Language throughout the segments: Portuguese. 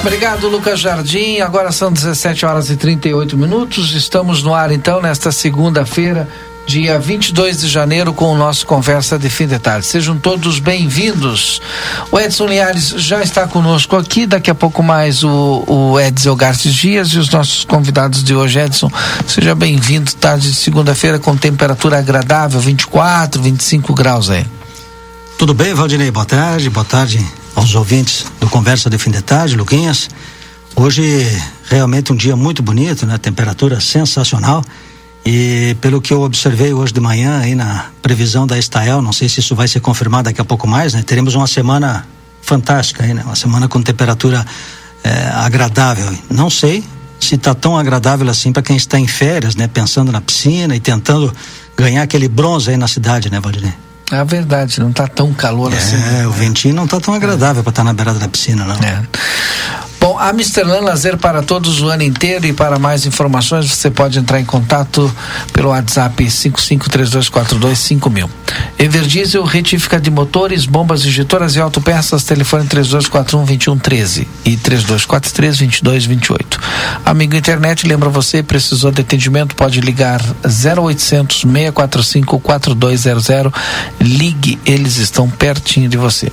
Obrigado, Lucas Jardim. Agora são 17 horas e 38 minutos. Estamos no ar, então, nesta segunda-feira, dia 22 de janeiro, com o nosso Conversa de Fim de Tarde. Sejam todos bem-vindos. O Edson Linhares já está conosco aqui. Daqui a pouco mais o, o Edson Gartes Dias e os nossos convidados de hoje. Edson, seja bem-vindo. Tarde de segunda-feira com temperatura agradável, 24, 25 graus aí. Tudo bem, Valdinei? Boa tarde, boa tarde aos ouvintes do Conversa de Fim de Tarde, Luquinhas. Hoje realmente um dia muito bonito, né? Temperatura sensacional. E pelo que eu observei hoje de manhã aí na previsão da Estael, não sei se isso vai ser confirmado daqui a pouco mais, né? Teremos uma semana fantástica aí, né? Uma semana com temperatura é, agradável. Não sei se está tão agradável assim para quem está em férias, né? Pensando na piscina e tentando ganhar aquele bronze aí na cidade, né, Valdinei? É verdade, não está tão calor é, assim. É, o ventinho não está tão agradável é. para estar na beirada da piscina, não. É. Bom, a Misterlan Lazer para todos o ano inteiro e para mais informações você pode entrar em contato pelo WhatsApp 5532425000. Everdiesel, retífica de motores, bombas injetoras e autopeças, telefone 3241-2113 e 3243-2228. Amigo internet, lembra você, precisou de atendimento, pode ligar 0800 645 4200. Ligue, eles estão pertinho de você.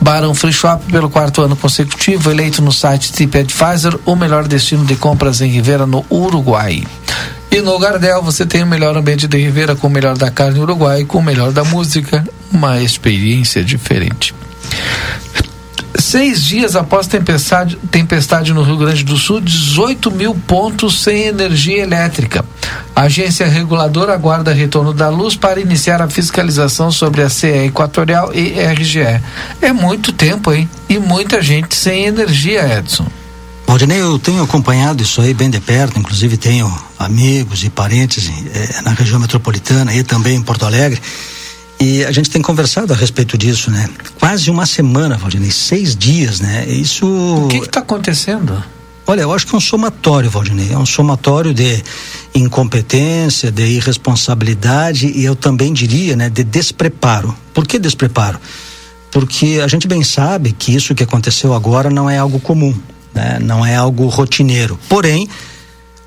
Barão Free Shop pelo quarto ano consecutivo, eleito no site TripAdvisor o melhor destino de compras em Rivera, no Uruguai. E no Gardel você tem o melhor ambiente de Rivera com o melhor da carne uruguai, com o melhor da música, uma experiência diferente. Seis dias após tempestade, tempestade no Rio Grande do Sul, 18 mil pontos sem energia elétrica. A agência reguladora aguarda retorno da luz para iniciar a fiscalização sobre a CE Equatorial e RGE. É muito tempo, hein? E muita gente sem energia, Edson. Valdinei, eu tenho acompanhado isso aí bem de perto, inclusive tenho amigos e parentes eh, na região metropolitana e também em Porto Alegre. E a gente tem conversado a respeito disso, né? Quase uma semana, Valdinei, seis dias, né? Isso. O que está acontecendo? Olha, eu acho que é um somatório, Valdinei. É um somatório de incompetência, de irresponsabilidade e eu também diria, né, de despreparo. Por que despreparo? Porque a gente bem sabe que isso que aconteceu agora não é algo comum, né? Não é algo rotineiro. Porém,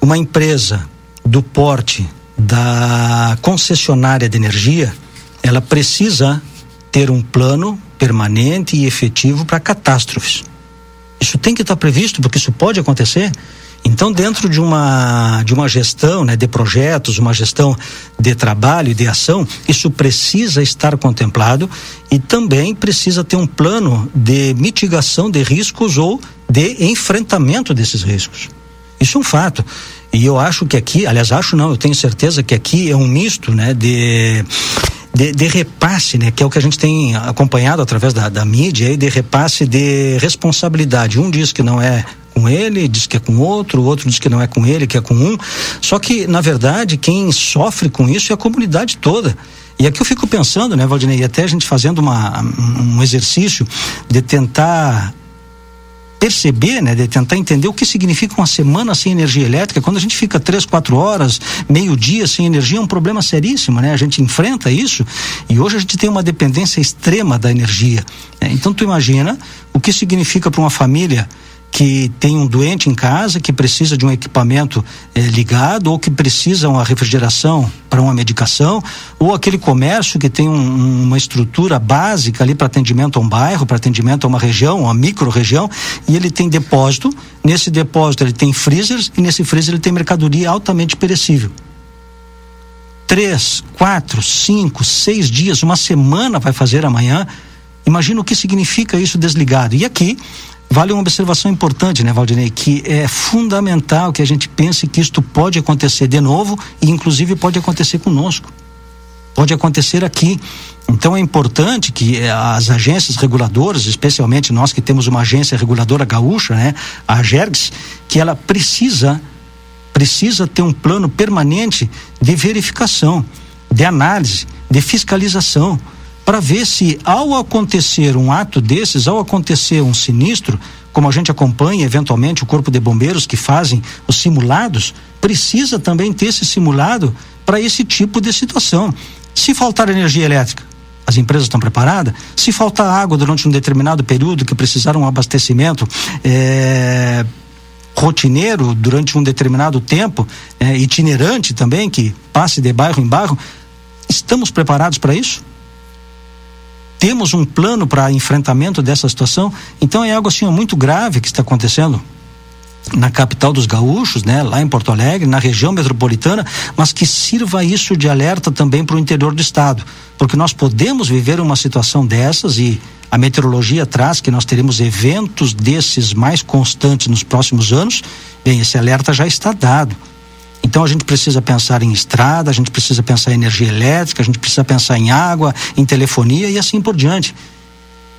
uma empresa do porte da concessionária de energia ela precisa ter um plano permanente e efetivo para catástrofes. Isso tem que estar previsto, porque isso pode acontecer. Então, dentro de uma, de uma gestão né, de projetos, uma gestão de trabalho e de ação, isso precisa estar contemplado e também precisa ter um plano de mitigação de riscos ou de enfrentamento desses riscos. Isso é um fato. E eu acho que aqui, aliás, acho não, eu tenho certeza que aqui é um misto né, de de, de, repasse, né? Que é o que a gente tem acompanhado através da, da mídia, de repasse de responsabilidade. Um diz que não é com ele, diz que é com outro, o outro diz que não é com ele, que é com um. Só que, na verdade, quem sofre com isso é a comunidade toda. E aqui eu fico pensando, né, Valdinei, até a gente fazendo uma, um exercício de tentar perceber, né, de tentar entender o que significa uma semana sem energia elétrica. Quando a gente fica três, quatro horas, meio dia sem energia, é um problema seríssimo, né? A gente enfrenta isso e hoje a gente tem uma dependência extrema da energia. Né? Então tu imagina o que significa para uma família que tem um doente em casa que precisa de um equipamento eh, ligado ou que precisa uma refrigeração para uma medicação ou aquele comércio que tem um, uma estrutura básica ali para atendimento a um bairro, para atendimento a uma região, uma micro-região e ele tem depósito. Nesse depósito ele tem freezers e nesse freezer ele tem mercadoria altamente perecível. Três, quatro, cinco, seis dias, uma semana vai fazer amanhã. Imagina o que significa isso desligado. E aqui vale uma observação importante, né, Valdinei, que é fundamental que a gente pense que isto pode acontecer de novo e inclusive pode acontecer conosco. Pode acontecer aqui. Então é importante que eh, as agências reguladoras, especialmente nós que temos uma agência reguladora gaúcha, né, a Gergs, que ela precisa precisa ter um plano permanente de verificação, de análise, de fiscalização para ver se ao acontecer um ato desses, ao acontecer um sinistro, como a gente acompanha eventualmente o corpo de bombeiros que fazem os simulados, precisa também ter esse simulado para esse tipo de situação. Se faltar energia elétrica, as empresas estão preparadas. Se faltar água durante um determinado período que precisar um abastecimento é, rotineiro durante um determinado tempo, é, itinerante também, que passe de bairro em bairro, estamos preparados para isso? Temos um plano para enfrentamento dessa situação. Então é algo assim muito grave que está acontecendo na capital dos gaúchos, né, lá em Porto Alegre, na região metropolitana, mas que sirva isso de alerta também para o interior do estado, porque nós podemos viver uma situação dessas e a meteorologia traz que nós teremos eventos desses mais constantes nos próximos anos. Bem, esse alerta já está dado. Então a gente precisa pensar em estrada, a gente precisa pensar em energia elétrica, a gente precisa pensar em água, em telefonia e assim por diante.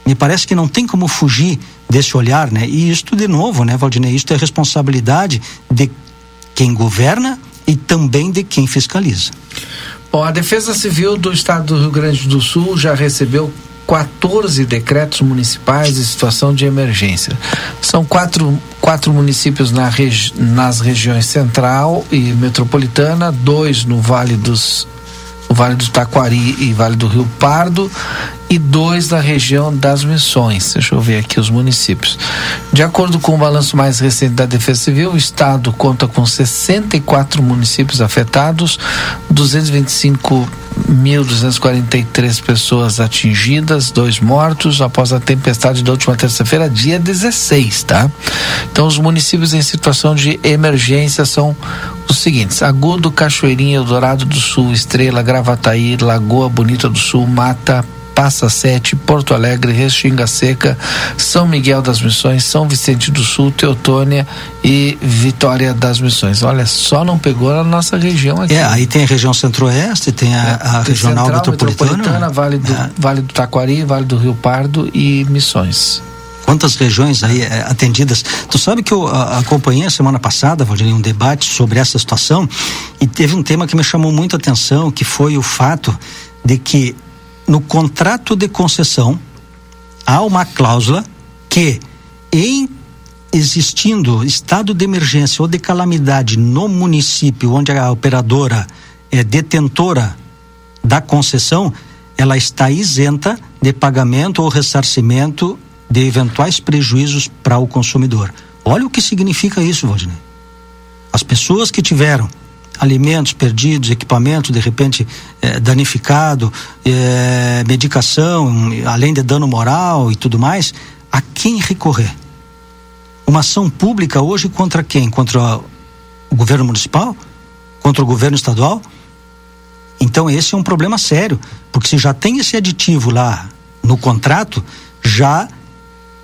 Me parece que não tem como fugir desse olhar, né? E isto de novo, né, Valdinei, isto é responsabilidade de quem governa e também de quem fiscaliza. Bom, a Defesa Civil do Estado do Rio Grande do Sul já recebeu 14 decretos municipais de situação de emergência. São quatro, quatro municípios na regi nas regiões central e metropolitana, dois no Vale dos o Vale do Taquari e Vale do Rio Pardo e dois da região das Missões. Deixa eu ver aqui os municípios. De acordo com o balanço mais recente da Defesa Civil, o estado conta com 64 municípios afetados, 225 1.243 pessoas atingidas, dois mortos após a tempestade da última terça-feira, dia 16, tá? Então, os municípios em situação de emergência são os seguintes: Agudo, Cachoeirinha, Eldorado do Sul, Estrela, Gravataí, Lagoa Bonita do Sul, Mata, Passa Sete, Porto Alegre, Restinga Seca, São Miguel das Missões, São Vicente do Sul, Teotônia e Vitória das Missões. Olha, só não pegou na nossa região aqui. É, aí tem a região centro-oeste, tem a, é, a regional Central, metropolitana, metropolitana vale, do, é. vale do Taquari, Vale do Rio Pardo e Missões quantas regiões aí é, atendidas. Tu sabe que eu a, acompanhei a semana passada, Valdir, um debate sobre essa situação e teve um tema que me chamou muito a atenção, que foi o fato de que no contrato de concessão há uma cláusula que, em existindo estado de emergência ou de calamidade no município onde a operadora é detentora da concessão, ela está isenta de pagamento ou ressarcimento de eventuais prejuízos para o consumidor. Olha o que significa isso, Valdinei. As pessoas que tiveram alimentos perdidos, equipamento de repente eh, danificado, eh, medicação, além de dano moral e tudo mais, a quem recorrer? Uma ação pública hoje contra quem? Contra o governo municipal? Contra o governo estadual? Então esse é um problema sério, porque se já tem esse aditivo lá no contrato, já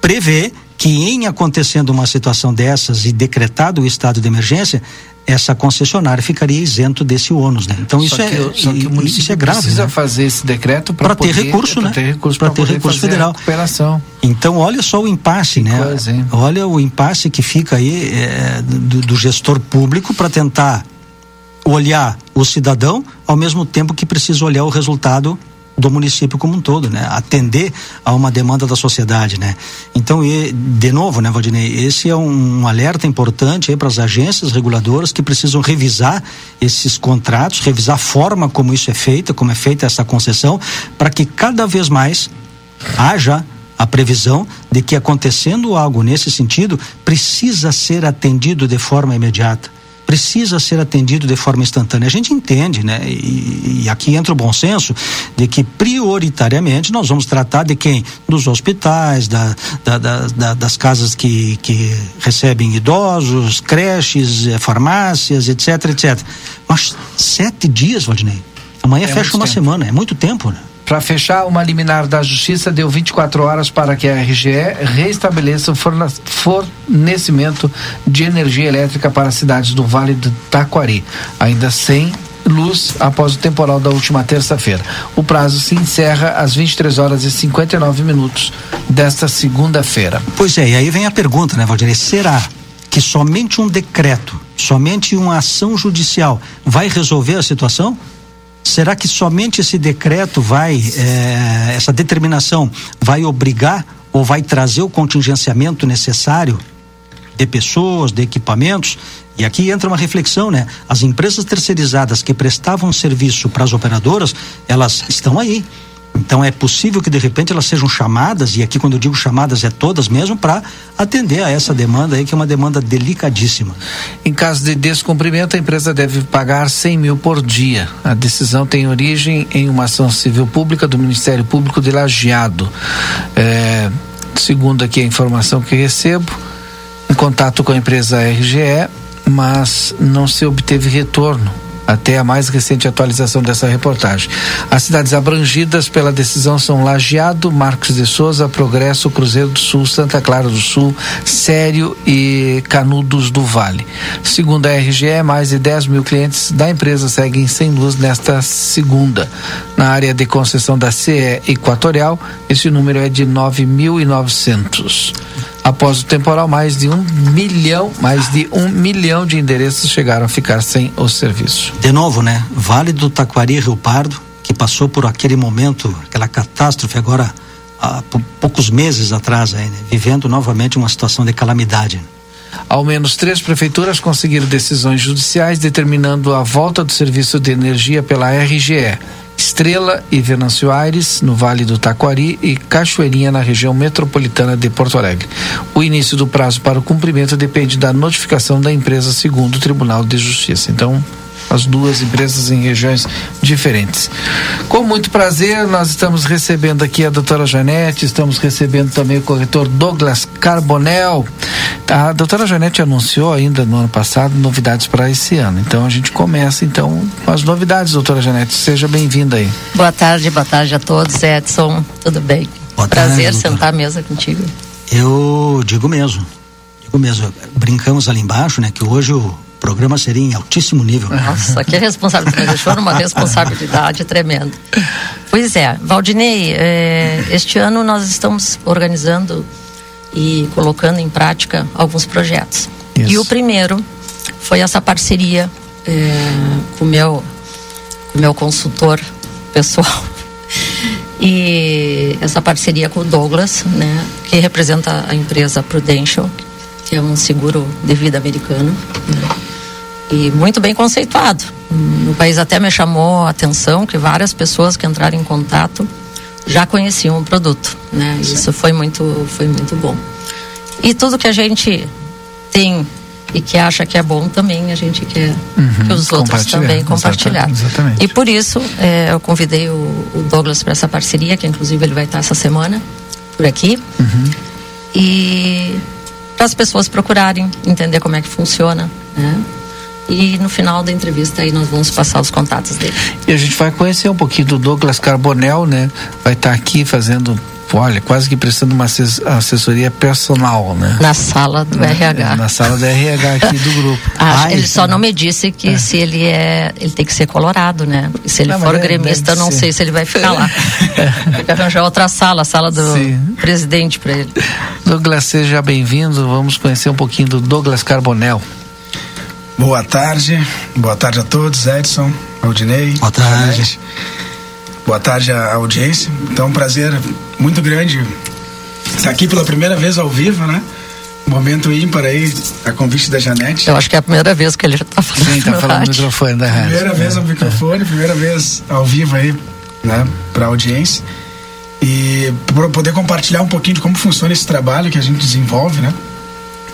prevê que em acontecendo uma situação dessas e decretado o estado de emergência, essa concessionária ficaria isento desse ônus, né? Então isso é só que o isso é grave. Precisa né? fazer esse decreto para ter recurso, né? Ter recurso para ter recurso federal. recuperação. Então olha só o impasse, né? Coisa, olha o impasse que fica aí é, do, do gestor público para tentar olhar o cidadão ao mesmo tempo que precisa olhar o resultado do município como um todo, né? Atender a uma demanda da sociedade, né? Então, e, de novo, né, Valdinei, esse é um, alerta importante para as agências reguladoras que precisam revisar esses contratos, revisar a forma como isso é feito, como é feita essa concessão, para que cada vez mais haja a previsão de que acontecendo algo nesse sentido precisa ser atendido de forma imediata precisa ser atendido de forma instantânea. A gente entende, né? E, e, aqui entra o bom senso de que prioritariamente nós vamos tratar de quem? Dos hospitais, da, da, da, das casas que, que recebem idosos, creches, eh, farmácias, etc, etc. Mas sete dias, Valdinei. Amanhã é fecha uma tempo. semana, é muito tempo, né? Para fechar, uma liminar da Justiça deu 24 horas para que a RGE reestabeleça o fornecimento de energia elétrica para as cidades do Vale do Taquari, ainda sem luz após o temporal da última terça-feira. O prazo se encerra às 23 horas e 59 minutos desta segunda-feira. Pois é, e aí vem a pergunta, né, Valdir? Será que somente um decreto, somente uma ação judicial vai resolver a situação? Será que somente esse decreto vai, é, essa determinação vai obrigar ou vai trazer o contingenciamento necessário de pessoas, de equipamentos? E aqui entra uma reflexão, né? As empresas terceirizadas que prestavam serviço para as operadoras, elas estão aí. Então é possível que de repente elas sejam chamadas, e aqui quando eu digo chamadas é todas mesmo, para atender a essa demanda aí, que é uma demanda delicadíssima. Em caso de descumprimento, a empresa deve pagar 100 mil por dia. A decisão tem origem em uma ação civil pública do Ministério Público de Lajeado. É, segundo aqui a informação que recebo, em contato com a empresa RGE, mas não se obteve retorno até a mais recente atualização dessa reportagem. As cidades abrangidas pela decisão são Lajeado, Marcos de Souza, Progresso, Cruzeiro do Sul, Santa Clara do Sul, Sério e Canudos do Vale. Segundo a RGE, mais de 10 mil clientes da empresa seguem sem luz nesta segunda. Na área de concessão da CE Equatorial, esse número é de 9.900. Após o temporal, mais de um milhão, mais de um milhão de endereços chegaram a ficar sem o serviço. De novo, né? Vale do Taquari Rio Pardo, que passou por aquele momento, aquela catástrofe agora há poucos meses atrás, aí, né? vivendo novamente uma situação de calamidade. Ao menos três prefeituras conseguiram decisões judiciais determinando a volta do serviço de energia pela RGE. Estrela e Venâncio Aires, no Vale do Taquari, e Cachoeirinha, na região metropolitana de Porto Alegre. O início do prazo para o cumprimento depende da notificação da empresa, segundo o Tribunal de Justiça. Então, as duas empresas em regiões diferentes. Com muito prazer, nós estamos recebendo aqui a doutora Janete, estamos recebendo também o corretor Douglas Carbonel. A doutora Janete anunciou ainda no ano passado novidades para esse ano. Então a gente começa então com as novidades, doutora Janete. Seja bem-vinda aí. Boa tarde, boa tarde a todos. Edson, tudo bem? Boa Prazer tarde, sentar à mesa contigo. Eu digo mesmo. Digo mesmo. Brincamos ali embaixo, né, que hoje o programa seria em altíssimo nível. Nossa, que responsabilidade. Deixou numa responsabilidade tremenda. Pois é, Valdinei, eh, este ano nós estamos organizando e colocando em prática alguns projetos. Isso. E o primeiro foi essa parceria eh, com o meu, com meu consultor pessoal. E essa parceria com o Douglas, né, que representa a empresa Prudential, que é um seguro de vida americano. Né? E muito bem conceituado. No país até me chamou a atenção que várias pessoas que entraram em contato já conheciam o produto, né? Isso foi muito, foi muito bom. E tudo que a gente tem e que acha que é bom também a gente quer uhum, que os outros também compartilhar. Exatamente. E por isso é, eu convidei o, o Douglas para essa parceria, que inclusive ele vai estar essa semana por aqui. Uhum. E para as pessoas procurarem entender como é que funciona, né? E no final da entrevista aí nós vamos passar os contatos dele. E a gente vai conhecer um pouquinho do Douglas Carbonel, né? Vai estar tá aqui fazendo olha, quase que prestando uma assessoria personal, né? Na sala do na, RH. É, na sala do RH aqui do grupo. Ah, ele só não me disse que é. se ele é, ele tem que ser colorado, né? E se ele não, for gremista, não ser. sei se ele vai ficar lá. tem que arranjar outra sala, a sala do Sim. presidente para ele. Douglas, seja bem-vindo. Vamos conhecer um pouquinho do Douglas Carbonel. Boa tarde, boa tarde a todos, Edson, Aldinei. Boa tarde. Boa tarde à audiência. Então, um prazer muito grande estar aqui pela primeira vez ao vivo, né? Momento ímpar aí, a convite da Janete. Eu acho que é a primeira vez que ele está falando. Sim, está falando no microfone da rádio. Primeira vez ao microfone, primeira vez ao vivo aí, né, para a audiência. E para poder compartilhar um pouquinho de como funciona esse trabalho que a gente desenvolve, né?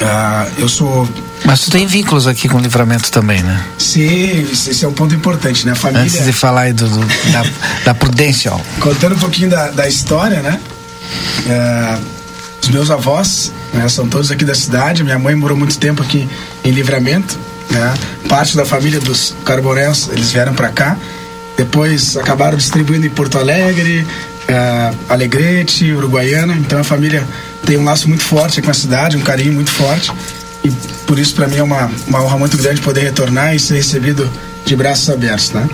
Ah, eu sou. Mas tu tem vínculos aqui com o livramento também, né? Sim, esse é um ponto importante, né? Família. Antes de falar aí do, do da, da Prudential. Contando um pouquinho da, da história, né? É, os meus avós né, são todos aqui da cidade. Minha mãe morou muito tempo aqui em Livramento. Né? Parte da família dos Carbonéus, eles vieram para cá. depois acabaram distribuindo em Porto Alegre, uh, Alegrete, Uruguaiana. Então a família tem um laço muito forte com a cidade, um carinho muito forte. E por isso, para mim, é uma, uma honra muito grande poder retornar e ser recebido de braços abertos, né?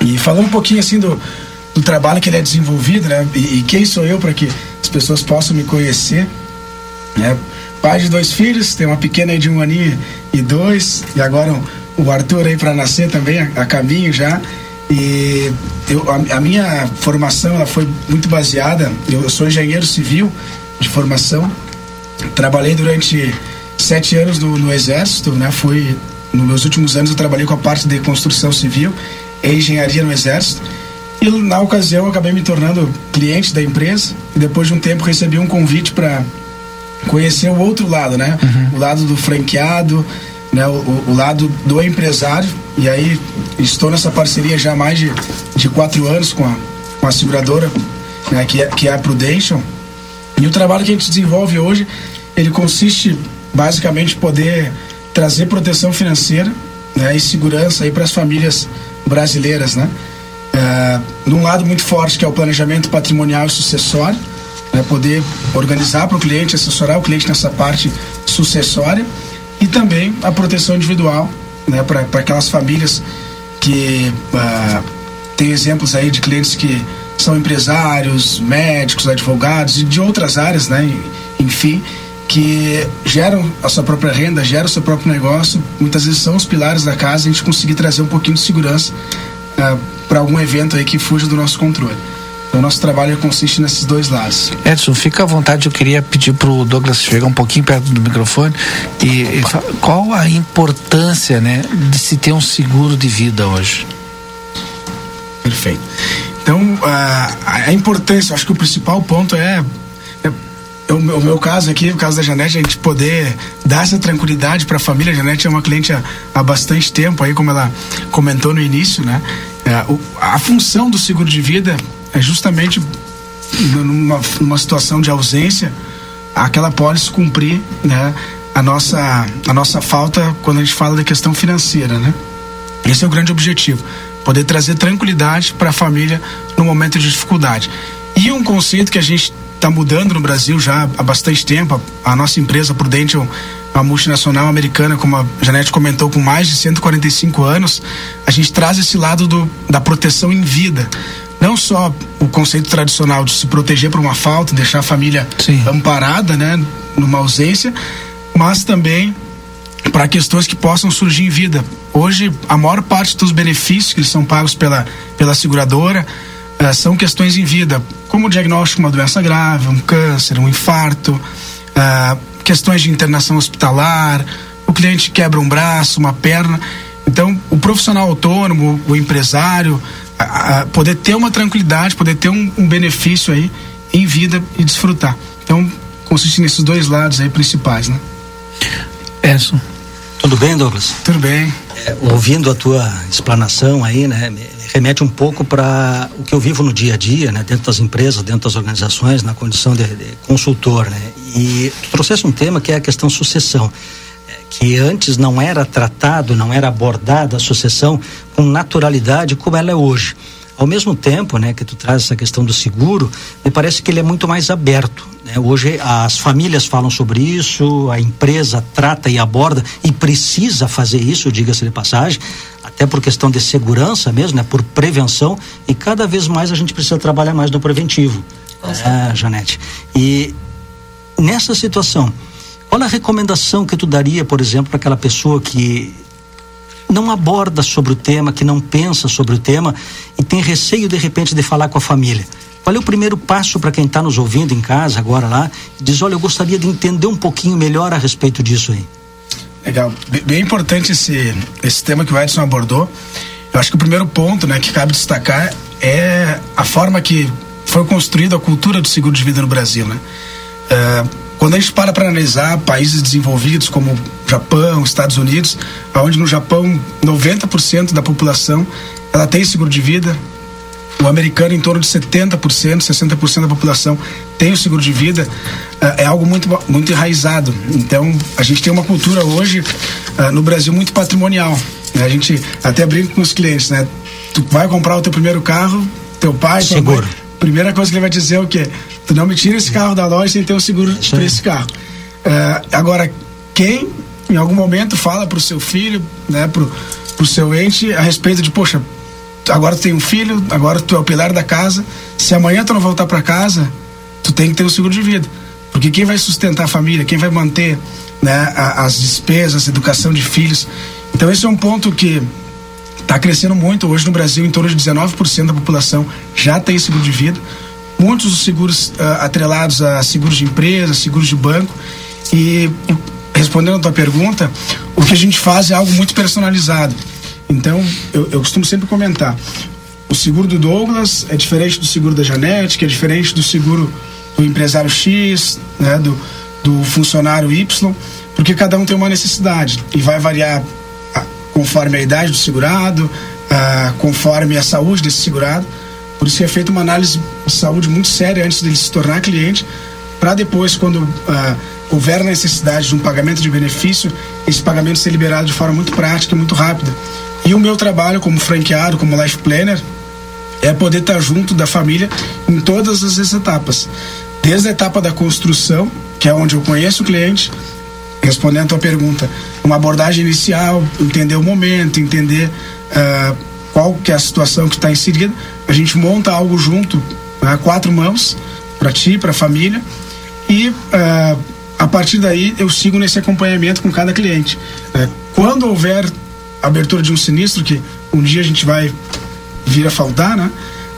E falando um pouquinho assim do, do trabalho que ele é desenvolvido, né? E, e quem sou eu para que as pessoas possam me conhecer, né? Pai de dois filhos, tem uma pequena aí de um aninho e dois, e agora o Arthur aí para nascer também, a, a, caminho já. E eu, a, a, minha formação ela foi muito baseada, eu sou engenheiro civil de formação, trabalhei durante sete anos no, no Exército, né? Fui, nos meus últimos anos eu trabalhei com a parte de construção civil e engenharia no Exército. E na ocasião eu acabei me tornando cliente da empresa e depois de um tempo recebi um convite para conhecer o outro lado, né? Uhum. O lado do franqueado, né? O, o, lado do empresário. E aí estou nessa parceria já há mais de, de quatro anos com a, com a seguradora, né? que, é, que é a Prudential. E o trabalho que a gente desenvolve hoje, ele consiste basicamente poder trazer proteção financeira né, e segurança para as famílias brasileiras, né? É, num lado muito forte que é o planejamento patrimonial e sucessório, né, poder organizar para o cliente, assessorar o cliente nessa parte sucessória e também a proteção individual, né, para aquelas famílias que uh, tem exemplos aí de clientes que são empresários, médicos, advogados e de outras áreas, né, enfim, que geram a sua própria renda, geram o seu próprio negócio, muitas vezes são os pilares da casa, a gente conseguir trazer um pouquinho de segurança uh, para algum evento aí que fuja do nosso controle. Então, o nosso trabalho consiste nesses dois lados. Edson, fica à vontade, eu queria pedir para o Douglas chegar um pouquinho perto do microfone e, e qual a importância né, de se ter um seguro de vida hoje? Perfeito. Então, a, a importância, acho que o principal ponto é o meu, o meu caso aqui, o caso da Janete, a gente poder dar essa tranquilidade para a família. A Janete é uma cliente há, há, bastante tempo, aí como ela comentou no início, né? É, o, a função do seguro de vida é justamente numa, numa situação de ausência, aquela pólice cumprir, né? A nossa, a nossa falta quando a gente fala da questão financeira, né? Esse é o grande objetivo, poder trazer tranquilidade para a família no momento de dificuldade. E um conceito que a gente está mudando no Brasil já há bastante tempo. A, a nossa empresa Prudential, a multinacional americana, como a Janete comentou, com mais de 145 anos, a gente traz esse lado do, da proteção em vida. Não só o conceito tradicional de se proteger por uma falta, deixar a família Sim. amparada, né, numa ausência, mas também para questões que possam surgir em vida. Hoje, a maior parte dos benefícios que são pagos pela, pela seguradora uh, são questões em vida, como o diagnóstico de uma doença grave, um câncer, um infarto, uh, questões de internação hospitalar, o cliente quebra um braço, uma perna. Então, o profissional autônomo, o empresário, poder ter uma tranquilidade, poder ter um, um benefício aí em vida e desfrutar. Então, consiste nesses dois lados aí principais, né? Edson. Tudo bem, Douglas? Tudo bem. É, ouvindo a tua explanação aí, né, remete um pouco para o que eu vivo no dia a dia, né, dentro das empresas, dentro das organizações, na condição de, de consultor, né. E tu trouxeste um tema que é a questão sucessão, é, que antes não era tratado, não era abordada a sucessão com naturalidade como ela é hoje. Ao mesmo tempo, né, que tu traz essa questão do seguro, me parece que ele é muito mais aberto. Né? Hoje as famílias falam sobre isso, a empresa trata e aborda e precisa fazer isso, diga-se de passagem, até por questão de segurança mesmo, né, por prevenção e cada vez mais a gente precisa trabalhar mais no preventivo, é, Janete. E nessa situação, qual a recomendação que tu daria, por exemplo, para aquela pessoa que não aborda sobre o tema, que não pensa sobre o tema e tem receio de repente de falar com a família. Qual é o primeiro passo para quem está nos ouvindo em casa agora lá? Diz, olha, eu gostaria de entender um pouquinho melhor a respeito disso aí. Legal, bem importante esse esse tema que o Edson abordou. Eu acho que o primeiro ponto, né, que cabe destacar é a forma que foi construída a cultura do seguro de vida no Brasil, né? Uh, quando a gente para para analisar países desenvolvidos como Japão, Estados Unidos, onde no Japão 90% da população ela tem seguro de vida, o americano em torno de 70%, 60% da população tem o seguro de vida, é algo muito, muito enraizado. Então, a gente tem uma cultura hoje no Brasil muito patrimonial. Né? A gente até brinca com os clientes, né? tu vai comprar o teu primeiro carro, teu pai, seguro. Mãe, primeira coisa que ele vai dizer é o quê? Tu não me tira esse carro da loja sem ter o seguro para esse carro. Uh, agora, quem em algum momento fala para o seu filho, né, pro, pro seu ente a respeito de, poxa, agora tu tem um filho, agora tu é o pilar da casa, se amanhã tu não voltar para casa, tu tem que ter o um seguro de vida. Porque quem vai sustentar a família, quem vai manter né, a, as despesas, a educação de filhos. Então esse é um ponto que está crescendo muito. Hoje no Brasil, em torno de 19% da população já tem seguro de vida. Muitos dos seguros uh, atrelados a seguros de empresa, seguros de banco. E respondendo a tua pergunta, o que a gente faz é algo muito personalizado. Então, eu, eu costumo sempre comentar. O seguro do Douglas é diferente do seguro da Janete, que é diferente do seguro do empresário X, né, do, do funcionário Y, porque cada um tem uma necessidade e vai variar a, conforme a idade do segurado, a, conforme a saúde desse segurado. Por isso é feita uma análise de saúde muito séria antes dele se tornar cliente, para depois, quando a, houver necessidade de um pagamento de benefício, esse pagamento ser liberado de forma muito prática e muito rápida. E o meu trabalho como franqueado, como life planner, é poder estar junto da família em todas as etapas. Desde a etapa da construção, que é onde eu conheço o cliente, respondendo a tua pergunta, uma abordagem inicial, entender o momento, entender uh, qual que é a situação que está inserida, a gente monta algo junto, a quatro mãos, para ti, para a família, e uh, a partir daí eu sigo nesse acompanhamento com cada cliente. Uh, quando houver abertura de um sinistro, que um dia a gente vai vir a faltar, né?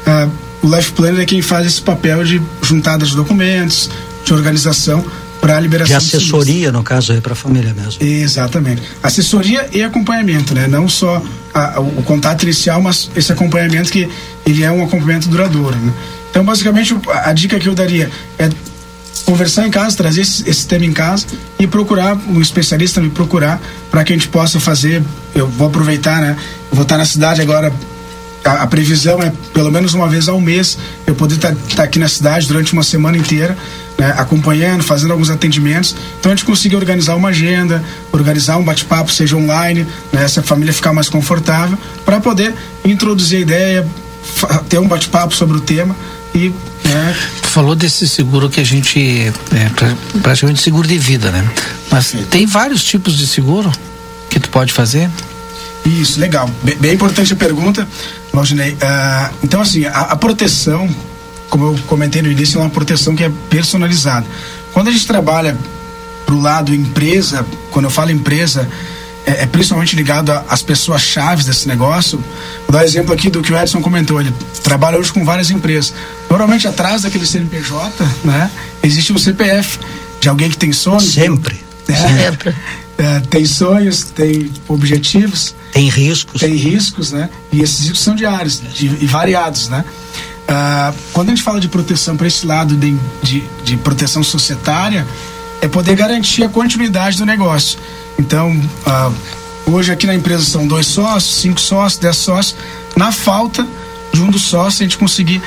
Uh, o Life Planner é quem faz esse papel de juntada de documentos, de organização para a liberação. De assessoria, no caso, aí para a família mesmo. Exatamente. Assessoria e acompanhamento, né? Não só a, o contato inicial, mas esse acompanhamento que ele é um acompanhamento duradouro, né? Então, basicamente, a, dica que eu daria é conversar em casa, trazer esse, esse, tema em casa e procurar um especialista me procurar para que a gente possa fazer. Eu vou aproveitar, né? Eu vou estar na cidade agora a, a, previsão é pelo menos uma vez ao mês eu poder estar tá, tá aqui na cidade durante uma semana inteira, né, acompanhando, fazendo alguns atendimentos. Então a gente conseguir organizar uma agenda, organizar um bate-papo, seja online, né, se a família ficar mais confortável, para poder introduzir a ideia, ter um bate-papo sobre o tema e né, falou desse seguro que a gente é praticamente seguro de vida, né? Mas Sim. tem vários tipos de seguro que tu pode fazer? Isso, legal. Bem, bem importante a pergunta, Valdinei. Uh, então, assim, a, a, proteção, como eu comentei no início, é uma proteção que é personalizada. Quando a gente trabalha pro lado empresa, quando eu falo empresa, é, é principalmente ligado às pessoas chaves desse negócio. Vou dar um exemplo aqui do que o Edson comentou. Ele trabalha hoje com várias empresas. Normalmente atrás daquele CNPJ, né, existe um CPF de alguém que tem sonho. Sempre. Tem, é, Sempre. É, tem sonhos, tem objetivos. Tem riscos. Tem riscos, né? E esses riscos são diários de, e variados, né? Uh, quando a gente fala de proteção para esse lado de, de, de, proteção societária, é poder garantir a continuidade do negócio. Então, uh, hoje aqui na empresa são dois sócios, cinco sócios, dez sócios. Na falta de um dos sócios, a gente conseguir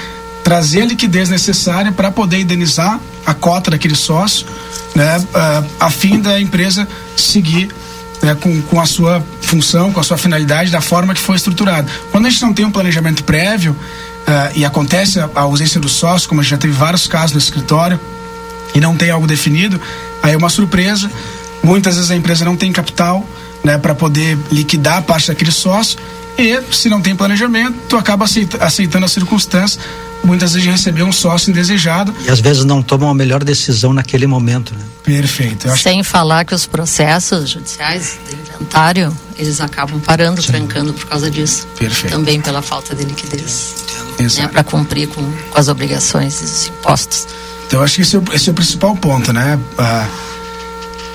trazer a liquidez necessária para poder indenizar a cota daquele sócio, né, uh, a fim da empresa seguir né, com, com a sua função, com a sua finalidade, da forma que foi estruturado. Quando a gente não tem um planejamento prévio uh, e acontece a ausência do sócio, como a gente já teve vários casos no escritório, e não tem algo definido, aí é uma surpresa. Muitas vezes a empresa não tem capital né, para poder liquidar a parte daquele sócio e se não tem planejamento, tu acaba aceitando as circunstâncias, muitas vezes de receber um sócio indesejado. E às vezes não tomam a melhor decisão naquele momento, né? Perfeito. Sem falar que os processos judiciais de inventário, eles acabam parando, Sim. trancando por causa disso. Perfeito. Também pela falta de liquidez. Né, para cumprir com, com, as obrigações e os impostos. Então, acho que esse é o, esse é o principal ponto, né? Ah,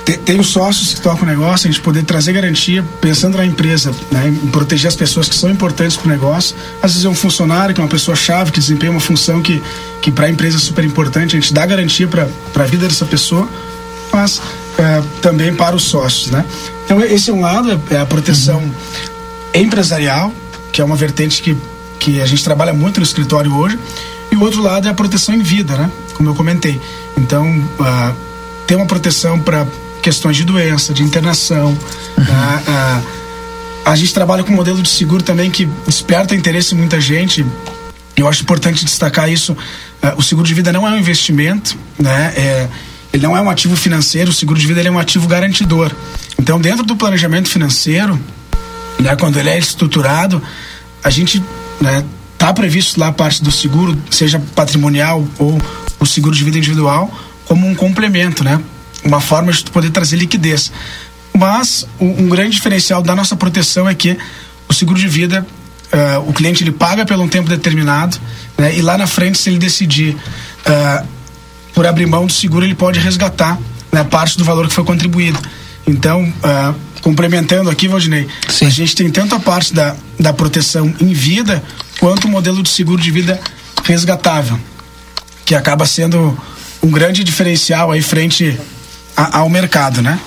tem, tem os sócios que tocam o negócio, a gente poder trazer garantia, pensando na empresa, né, em proteger as pessoas que são importantes para o negócio. Às vezes é um funcionário que é uma pessoa-chave, que desempenha uma função que, que para a empresa é super importante, a gente dá garantia para a vida dessa pessoa, mas é, também para os sócios. Né? Então, esse é um lado, é a proteção uhum. empresarial, que é uma vertente que, que a gente trabalha muito no escritório hoje, e o outro lado é a proteção em vida, né? Como eu comentei. Então, uh, ter uma proteção para questões de doença, de internação, uhum. a gente trabalha com um modelo de seguro também que desperta interesse em muita gente. Eu acho importante destacar isso. Uh, o seguro de vida não é um investimento, né? É, ele não é um ativo financeiro. O seguro de vida é um ativo garantidor. Então, dentro do planejamento financeiro, né, quando ele é estruturado, a gente né, tá previsto lá a parte do seguro, seja patrimonial ou o seguro de vida individual, como um complemento, né? Uma forma de poder trazer liquidez. Mas um, grande diferencial da nossa proteção é que o seguro de vida, uh, o cliente ele paga por um tempo determinado, né? E lá na frente, se ele decidir uh, por abrir mão do seguro, ele pode resgatar né, parte do valor que foi contribuído. Então, uh, complementando aqui, Valdinei, Sim. a gente tem tanto a parte da, da proteção em vida quanto o modelo de seguro de vida resgatável, que acaba sendo um grande diferencial aí frente a, ao mercado, né?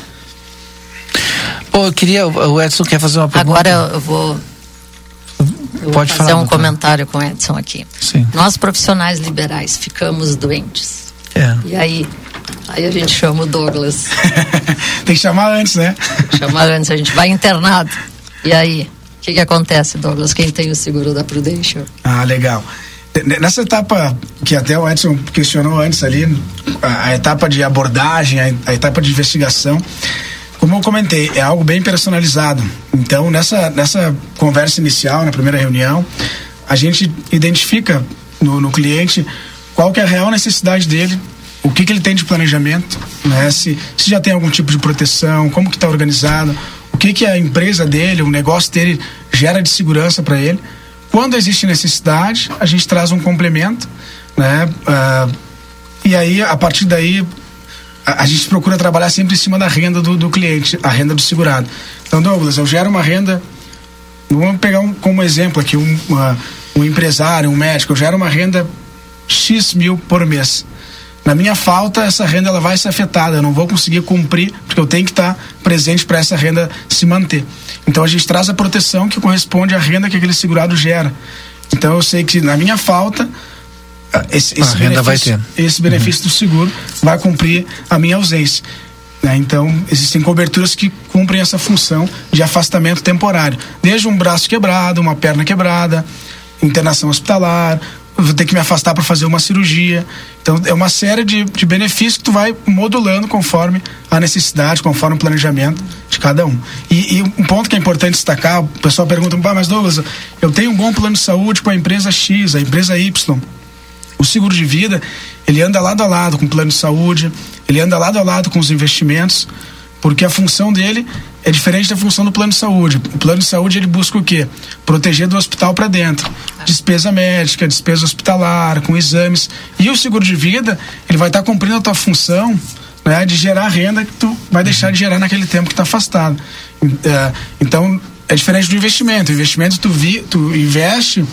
Pô, eu queria. O Edson quer fazer uma pergunta. Agora eu vou. Eu Pode vou fazer falar, um comentário com o Edson aqui. Sim. Nós profissionais liberais ficamos doentes. É. E aí, aí a gente chama o Douglas. Tem que chamar antes, né? Chamar antes, a gente vai internado. E aí, o que, que acontece, Douglas? Quem tem o seguro da Prudential? Ah, legal. Nessa etapa que até o Edson questionou antes ali, a, a etapa de abordagem, a, a etapa de investigação, como eu comentei, é algo bem personalizado. Então, nessa, nessa conversa inicial, na primeira reunião, a gente identifica no, no cliente qual que é a real necessidade dele, o que, que ele tem de planejamento, né? se, se já tem algum tipo de proteção, como que está organizado, o que, que a empresa dele, o negócio dele gera de segurança para ele. Quando existe necessidade, a gente traz um complemento, né? Uh, e aí, a partir daí, a, a, gente procura trabalhar sempre em cima da renda do, do cliente, a renda do segurado. Então, Douglas, eu gero uma renda. Vamos pegar um, como exemplo aqui um, uma, um empresário, um médico, eu gero uma renda X mil por mês. Na minha falta, essa renda ela vai ser afetada. Eu não vou conseguir cumprir, porque eu tenho que estar presente para essa renda se manter. Então a gente traz a proteção que corresponde à renda que aquele segurado gera. Então eu sei que na minha falta, esse, esse benefício, esse benefício uhum. do seguro vai cumprir a minha ausência. Né? Então, existem coberturas que cumprem essa função de afastamento temporário. Desde um braço quebrado, uma perna quebrada, internação hospitalar, vou ter que me afastar para fazer uma cirurgia. Então, é uma série de, de benefícios que tu vai modulando conforme a necessidade, conforme o planejamento de cada um. E, e um ponto que é importante destacar, o pessoal pergunta, mas Douglas, eu tenho um bom plano de saúde com a empresa X, a empresa Y. O seguro de vida, ele anda lado a lado com o plano de saúde, ele anda lado a lado com os investimentos, porque a função dele é diferente da função do plano de saúde. O plano de saúde ele busca o quê? Proteger do hospital para dentro. Despesa médica, despesa hospitalar, com exames. E o seguro de vida, ele vai estar tá cumprindo a tua função né, de gerar renda que tu vai deixar de gerar naquele tempo que está afastado. É, então, é diferente do investimento. O investimento tu, vi, tu investe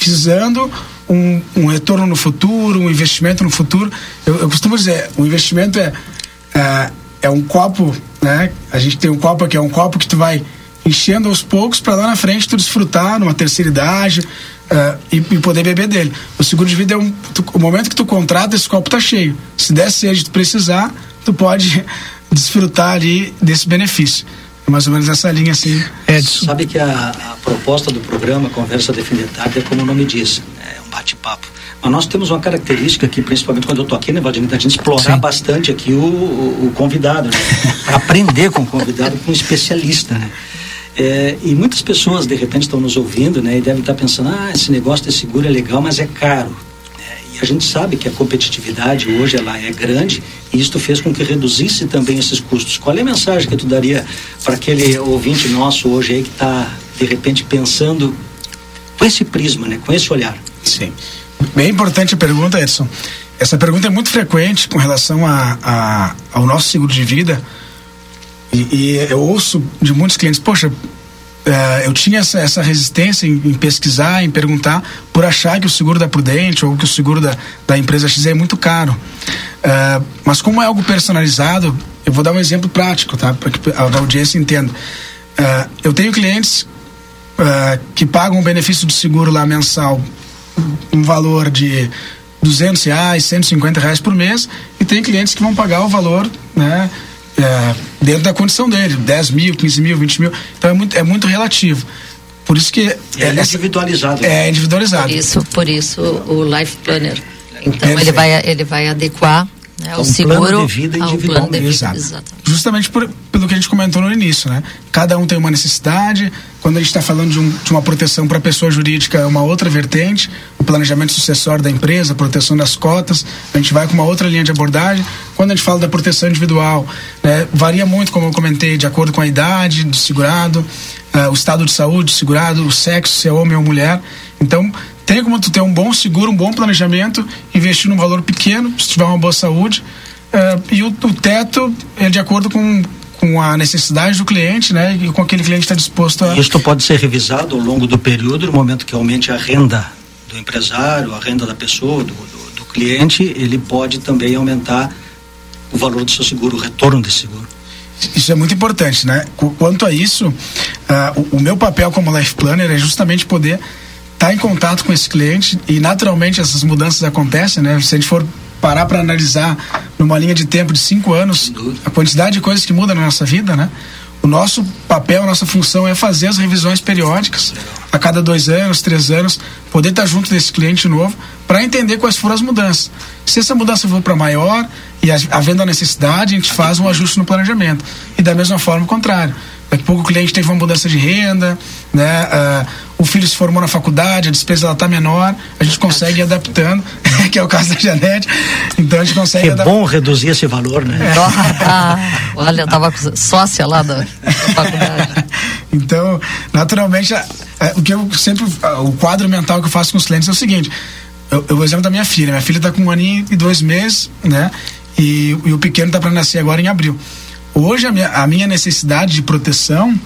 visando um, um retorno no futuro, um investimento no futuro. Eu, eu costumo dizer, o investimento é, é, é, um copo, né? A gente tem um copo aqui, é um copo que tu vai enchendo aos poucos para lá na frente tu desfrutar numa terceira idade uh, e, e, poder beber dele. O seguro de vida é um, tu, o momento que tu contrata esse copo tá cheio. Se der sede tu precisar, tu pode desfrutar ali desse benefício. É mais ou menos essa linha assim. Edson. Sabe que a, a proposta do programa Conversa Definitada é como o nome diz, é um bate-papo. Mas nós temos uma característica aqui, principalmente quando eu estou aqui, né, Valdinei, da gente explorar Sim. bastante aqui o, o, o convidado, né? aprender com o convidado, com um especialista, né? É, e muitas pessoas, de repente, estão nos ouvindo, né? E devem estar pensando, ah, esse negócio de seguro é legal, mas é caro. É, e a gente sabe que a competitividade hoje, ela é grande e isto fez com que reduzisse também esses custos. Qual é a mensagem que tu daria para aquele ouvinte nosso hoje aí que está, de repente, pensando com esse prisma, né? Com esse olhar? Sim. Bem importante a pergunta, Edson. Essa pergunta é muito frequente com relação a, a ao nosso seguro de vida. E, e, eu ouço de muitos clientes, poxa, é, eu tinha essa, essa resistência em, em, pesquisar, em perguntar, por achar que o seguro da Prudente ou que o seguro da, da empresa X é muito caro. É, mas como é algo personalizado, eu vou dar um exemplo prático, tá? Para que a audiência entenda. É, eu tenho clientes que pagam um benefício de seguro lá mensal um valor de 200 reais, 150 reais por mês e tem clientes que vão pagar o valor, né? é, dentro da condição dele, 10 mil, 15 mil, 20 mil. Então é muito, é muito relativo. Por isso que. É, é individualizado. É individualizado. Por isso, por isso o Life Planner. Então ele vai, ele vai adequar né, o um seguro plano de vida ao individual. plano de vida. Exato. Exatamente. Justamente por, pelo que a gente comentou no início, né? Cada um tem uma necessidade. Quando a gente está falando de, um, de, uma proteção para a pessoa jurídica, é uma outra vertente. O planejamento sucessório da empresa, a proteção das cotas, a gente vai com uma outra linha de abordagem. Quando a gente fala da proteção individual, né, varia muito, como eu comentei, de acordo com a idade do segurado, uh, o estado de saúde do segurado, o sexo, se é homem ou mulher. Então, tem como tu ter um bom seguro, um bom planejamento, investir num valor pequeno, se tiver uma boa saúde. Uh, e o, o, teto é de acordo com, com a necessidade do cliente, né? E com aquele cliente está disposto a. Isto pode ser revisado ao longo do período, no momento que aumente a renda do empresário, a renda da pessoa, do, do, do cliente, ele pode também aumentar o valor do seu seguro, o retorno desse seguro. Isso é muito importante, né? Quanto a isso, uh, o, o meu papel como life planner é justamente poder estar tá em contato com esse cliente e naturalmente essas mudanças acontecem, né? Se a gente for parar para analisar numa linha de tempo de cinco anos a quantidade de coisas que mudam na nossa vida, né? O nosso papel, a nossa função é fazer as revisões periódicas a cada dois anos, três anos, poder estar junto desse cliente novo para entender quais foram as mudanças. Se essa mudança for para maior e havendo a necessidade, a gente faz um ajuste no planejamento. E da mesma forma, o contrário. Daqui a pouco o cliente teve uma mudança de renda, né? Uh, o filho se formou na faculdade, a despesa está menor, a gente consegue ir adaptando, que é o caso da Janete. Então a gente consegue. É bom reduzir esse valor, né? É. Ah, olha, eu estava sócia lá da, da faculdade. então, naturalmente, o que eu sempre. O quadro mental que eu faço com os clientes é o seguinte. Eu, eu exemplo da minha filha. Minha filha está com um aninho e dois meses, né? E, e o pequeno está para nascer agora em abril. Hoje a minha, a minha necessidade de proteção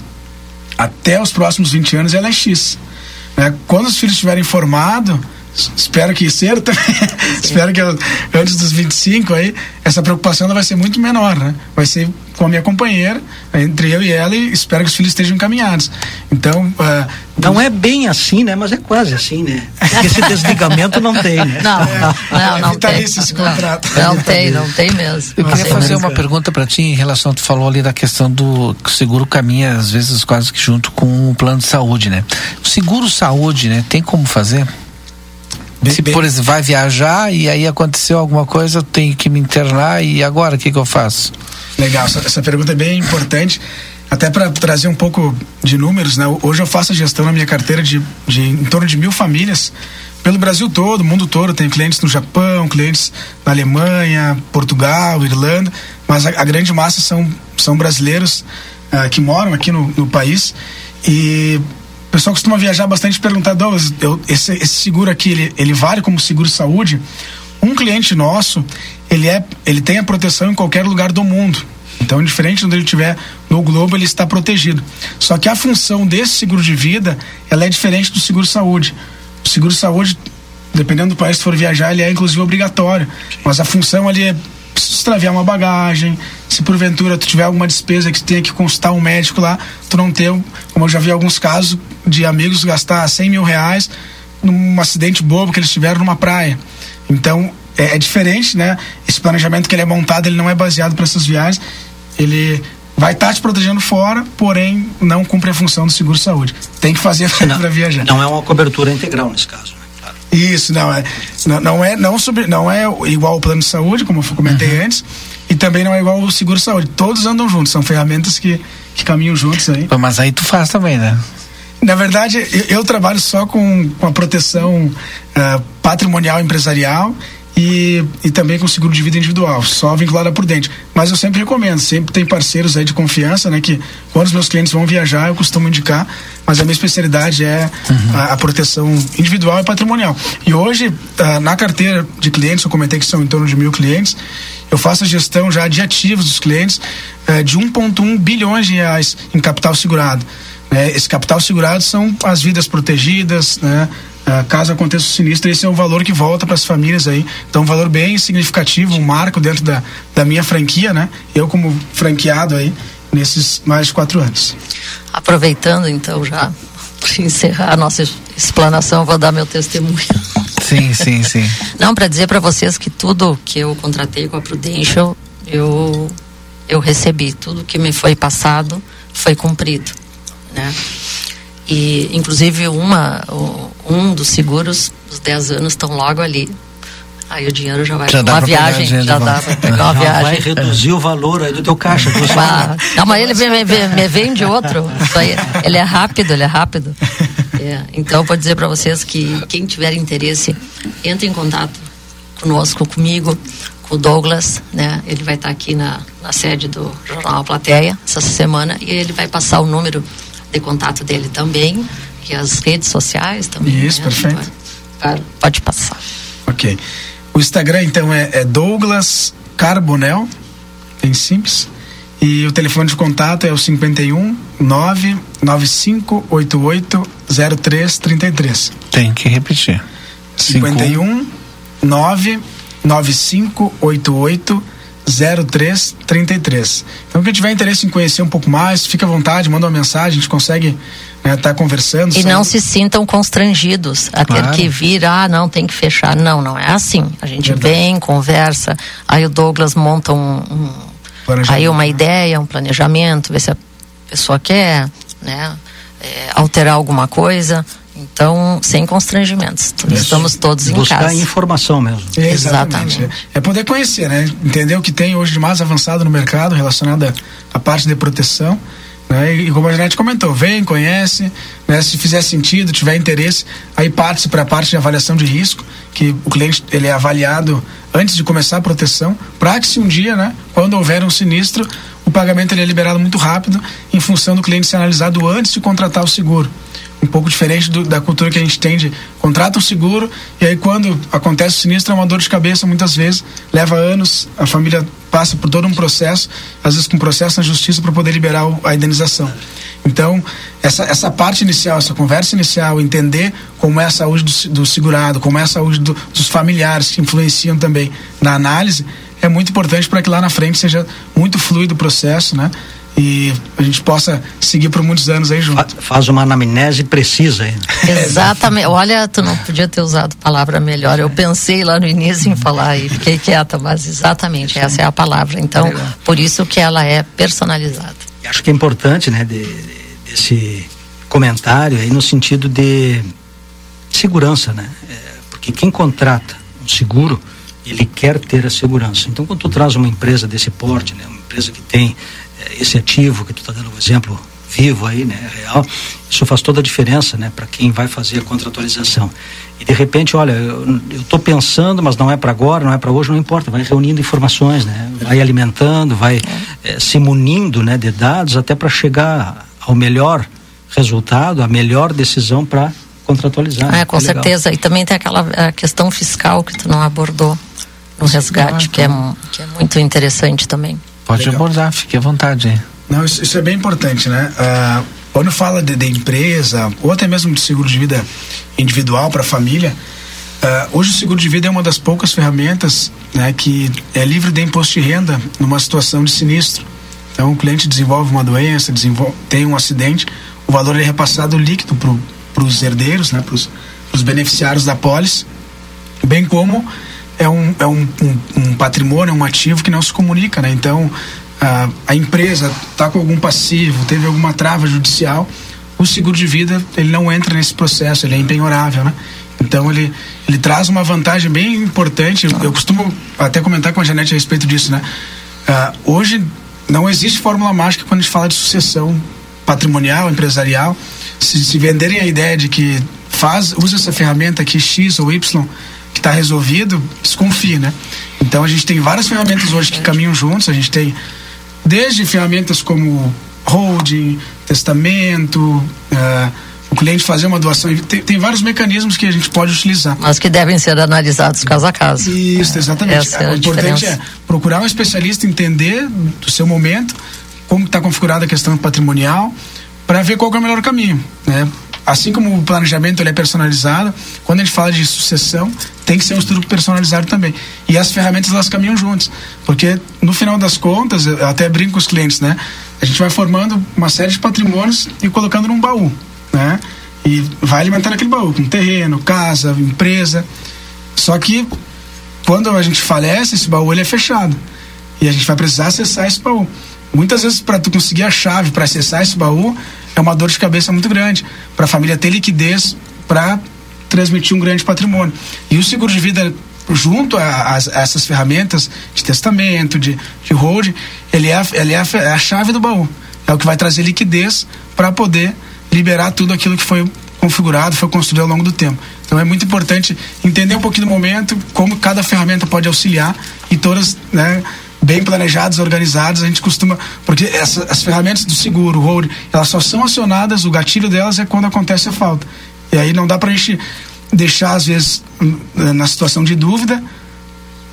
até os próximos 20 anos ela é X. Né? Quando os filhos estiverem formados, espero que cedo também, espero que eu, antes dos 25 aí, essa preocupação vai ser muito menor, né? Vai ser com a minha companheira, entre eu e ela, e espero que os filhos estejam encaminhados. Então. Uh, não é bem assim, né? Mas é quase assim, né? Porque esse desligamento não tem, né? Não, não, é, não, não tem. esse contrato. Não, não tem, não tem mesmo. Eu queria fazer uma pergunta para ti em relação, tu falou ali da questão do que o seguro caminha, às vezes, quase que junto com o plano de saúde, né? O seguro saúde, né? Tem como fazer? Se, por exemplo, vai viajar e aí aconteceu alguma coisa, eu tenho que me internar e agora o que, que eu faço? Legal, essa, essa pergunta é bem importante. Até para trazer um pouco de números, né? Hoje eu faço a gestão na minha carteira de, de em torno de mil famílias pelo Brasil todo, mundo todo. Tenho clientes no Japão, clientes na Alemanha, Portugal, Irlanda, mas a, a grande massa são, são brasileiros uh, que moram aqui no, no país. E pessoal costuma viajar bastante e perguntar, Douglas, eu, esse, esse seguro aqui, ele, ele vale como seguro saúde? Um cliente nosso, ele, é, ele tem a proteção em qualquer lugar do mundo. Então, diferente de onde ele estiver no globo, ele está protegido. Só que a função desse seguro de vida, ela é diferente do seguro saúde. O seguro saúde, dependendo do país que for viajar, ele é inclusive obrigatório. Mas a função ali é se extraviar uma bagagem, se porventura tu tiver alguma despesa que tu tenha que consultar um médico lá, tu não ter, como eu já vi alguns casos de amigos gastar 100 mil reais num acidente bobo que eles tiveram numa praia. Então, é, é diferente, né? Esse planejamento que ele é montado, ele não é baseado para essas viagens, ele vai estar tá te protegendo fora, porém não cumpre a função do seguro saúde. Tem que fazer para viajar. Não é uma cobertura integral nesse caso. Isso, não é. Não, não é não, sobre, não é igual ao plano de saúde, como eu comentei uhum. antes, e também não é igual ao seguro saúde. Todos andam juntos, são ferramentas que, que caminham juntos aí. Mas aí tu faz também, né? Na verdade, eu, eu trabalho só com, com a proteção uh, patrimonial empresarial e, e também com seguro de vida individual, só vinculado a Prudente. Mas eu sempre recomendo, sempre tem parceiros aí de confiança, né? Que quando os meus clientes vão viajar, eu costumo indicar, mas a minha especialidade é uhum. a, a, proteção individual e patrimonial. E hoje, uh, na carteira de clientes, eu comentei que são em torno de mil clientes, eu faço a gestão já de ativos dos clientes uh, de 1,1 bilhões de reais em capital segurado. Né? Esse capital segurado são as vidas protegidas, né? Uh, caso aconteça o sinistro, esse é o valor que volta para as famílias aí. Então, um valor bem significativo, um marco dentro da, da minha franquia, né? Eu, como franqueado aí, nesses mais de quatro anos. Aproveitando, então, já para encerrar a nossa explanação, vou dar meu testemunho. Sim, sim, sim. Não, para dizer para vocês que tudo que eu contratei com a Prudential, eu eu recebi tudo que me foi passado foi cumprido, né? E inclusive uma um dos seguros dos 10 anos estão logo ali. Aí o dinheiro já vai já uma viagem, já dá para pegar uma já viagem. vai reduzir o valor aí do teu caixa. Ah, não, mas ele me, me, me vende outro. Isso aí, ele é rápido, ele é rápido. É, então, vou dizer para vocês que quem tiver interesse, entre em contato conosco, comigo, com o Douglas, né? Ele vai estar aqui na, na sede do Jornal Plateia essa semana e ele vai passar o número de contato dele também e as redes sociais também. Isso, né? perfeito. Pode, pode passar. Ok. O Instagram, então, é, é Douglas Carbonel, bem simples. E o telefone de contato é o 51 99588 0333. Tem que repetir. 51 99588 0333. Então, quem tiver interesse em conhecer um pouco mais, fica à vontade, manda uma mensagem, a gente consegue estar né, tá conversando. E não se sintam constrangidos a ter Claro. que vir, ah, não, tem que fechar. Não, não é assim. A gente Verdade. vem, conversa, aí o Douglas monta um, um- aí uma ideia, um planejamento, vê se a pessoa quer, né, é, alterar alguma coisa. Então, sem constrangimentos. Estamos todos em Buscar casa. informação mesmo. Exatamente. Exatamente. É poder conhecer, né? Entender o que tem hoje de mais avançado no mercado relacionado à- à parte de proteção. Né? E como a Janete comentou, vem, conhece, né? se fizer sentido, tiver interesse, aí parte para a parte de avaliação de risco, que o cliente ele é avaliado antes de começar a proteção, para que se um dia, né, quando houver um sinistro, o pagamento ele é liberado muito rápido em função do cliente ser analisado antes de contratar o seguro. Um pouco diferente do- da cultura que a gente tem de contrata um seguro e aí quando acontece o sinistro é uma dor de cabeça muitas vezes. Leva anos a família passa por todo um processo às vezes com processo na justiça para poder liberar o- a indenização. Então essa, essa parte inicial essa conversa inicial entender como é a saúde do, do segurado como é a saúde do- dos familiares que influenciam também na análise é muito importante para que lá na frente seja muito fluido o processo né e a gente possa seguir por muitos anos aí junto Fa- Faz uma anamnese precisa aí. né? Exatamente. Olha, tu não podia ter usado palavra melhor. Eu pensei lá no início em falar e fiquei quieta, mas exatamente essa é a palavra. Então, por isso que ela é personalizada. Acho que é importante, né, de, de- desse comentário aí no sentido de segurança, né? É, porque quem contrata um seguro, ele quer ter a segurança. Então, quando tu traz uma empresa desse porte, né, uma empresa que tem é, esse ativo que tu está dando um exemplo vivo aí, né, real, isso faz toda a diferença, né, para quem vai fazer a contratualização. E de repente, olha, eu estou pensando, mas não é para agora, não é para hoje, não importa, vai reunindo informações, né, vai alimentando, vai eh, se munindo, né, de dados até para chegar ao melhor resultado, a melhor decisão para contratualizar. É, com É legal. certeza. E também tem aquela a questão fiscal que tu não abordou no resgate, que é, mu- que é muito interessante também. Pode Legal. abordar, fique à vontade aí. Não, isso, isso é bem importante, né? Ah, quando fala de, de empresa, ou até mesmo de seguro de vida individual para a família, ah, hoje o seguro de vida é uma das poucas ferramentas né, que é livre de imposto de renda numa situação de sinistro. Então, o cliente desenvolve uma doença, desenvolve, tem um acidente, o valor é repassado líquido para os herdeiros, né, para os beneficiários da pólice, bem como é um, é um, um, um patrimônio, um ativo que não se comunica, né? Então, a, a empresa está com algum passivo, teve alguma trava judicial, o seguro de vida ele não entra nesse processo, ele é empenhorável, né? Então ele, ele traz uma vantagem bem importante. Eu, eu costumo até comentar com a Janete a respeito disso, né? Ah, hoje não existe fórmula mágica quando a gente fala de sucessão patrimonial, empresarial. Se, se venderem a ideia de que faz, usa essa ferramenta aqui X ou Y que está resolvido, desconfie, né? Então a gente tem várias ferramentas hoje que caminham juntos. A gente tem desde ferramentas como holding, testamento, ah, o cliente fazer uma doação. Tem, tem vários mecanismos que a gente pode utilizar. Mas que devem ser analisados caso a caso. Isso, exatamente. É a o importante diferença. é procurar um especialista, entender do seu momento, como está configurada a questão patrimonial, para ver qual é o melhor caminho. Né? Assim como o planejamento ele é personalizado, quando a gente fala de sucessão, tem que ser um estudo personalizado também. E as ferramentas elas caminham juntas. Porque no final das contas, eu até brinco com os clientes, né? A gente vai formando uma série de patrimônios e colocando num baú. Né? E vai alimentando aquele baú com terreno, casa, empresa. Só que quando a gente falece, esse baú ele é fechado. E a gente vai precisar acessar esse baú. Muitas vezes, para tu conseguir a chave para acessar esse baú, é uma dor de cabeça muito grande. Para a família ter liquidez para transmitir um grande patrimônio. E o seguro de vida, junto a, a, a essas ferramentas de testamento, de, de hold, ele, é, ele é, a, é a chave do baú. É o que vai trazer liquidez para poder liberar tudo aquilo que foi configurado, foi construído ao longo do tempo. Então é muito importante entender um pouquinho do momento, como cada ferramenta pode auxiliar e todas, né, bem planejadas, organizadas, a gente costuma, porque essa, as ferramentas do seguro, o hold, elas só são acionadas, o gatilho delas é quando acontece a falta. E aí não dá pra gente deixar, às vezes, na situação de dúvida,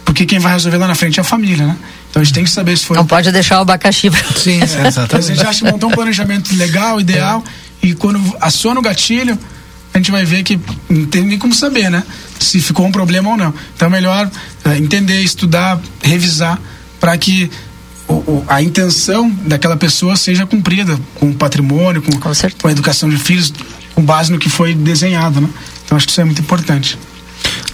porque quem vai resolver lá na frente é a família, né? Então a gente tem que saber se foi. Não pode deixar o abacaxi. Sim, é, exatamente. a gente acha que montou um planejamento legal, ideal, é. e quando aciona o gatilho, a gente vai ver que não tem nem como saber, né? Se ficou um problema ou não. Então é melhor é, entender, estudar, revisar para que o, o, a intenção daquela pessoa seja cumprida com o patrimônio, com, com, com, a educação de filhos, com base no que foi desenhado, né? Então acho que isso é muito importante.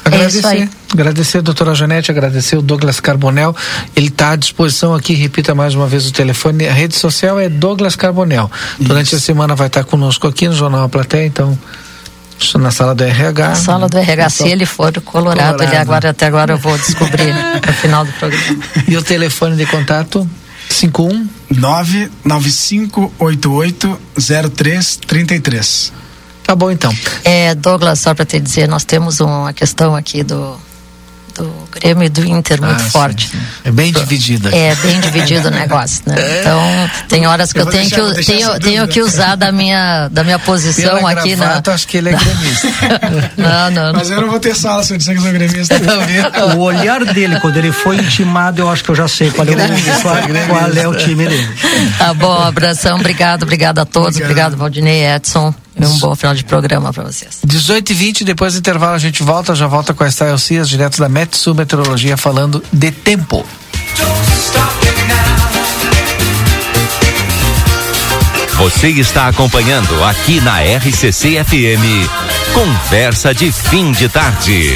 Agradecer, é agradecer a doutora Janete, agradecer o Douglas Carbonel. Ele está à disposição aqui, repita mais uma vez o telefone. A rede social é Douglas Carbonel. Durante isso. a semana vai estar conosco aqui no Jornal A Plateia, então Estou na sala do RH. Na sala do RH, se ele for colorado, colorado. ele agora, até agora eu vou descobrir no final do programa. E o telefone de contato? 51 995880333. Tá bom então. É, Douglas, só para te dizer, nós temos uma questão aqui do do Grêmio e do Inter muito ah, forte. Sim, sim. É bem dividido. Aqui. É bem dividido o negócio, né? É. Então tem horas que eu, eu tenho, deixar, que, tenho, tenho que usar da minha, da minha posição Pela aqui gravata, na. acho que ele é gremista. não, não, Mas eu não vou ter sala se eu disser que sou gremista. o olhar dele quando ele foi intimado, eu acho que eu já sei qual é o, qual, qual é o time dele. Tá bom, abração, obrigado, obrigado a todos, obrigado, obrigado Valdinei Edson. E um bom final de programa para vocês. 18 e 20 depois do intervalo a gente volta, já volta com a Esther Cias, direto da Metsu Meteorologia, falando de tempo. Você está acompanhando aqui na RCC FM. Conversa de fim de tarde.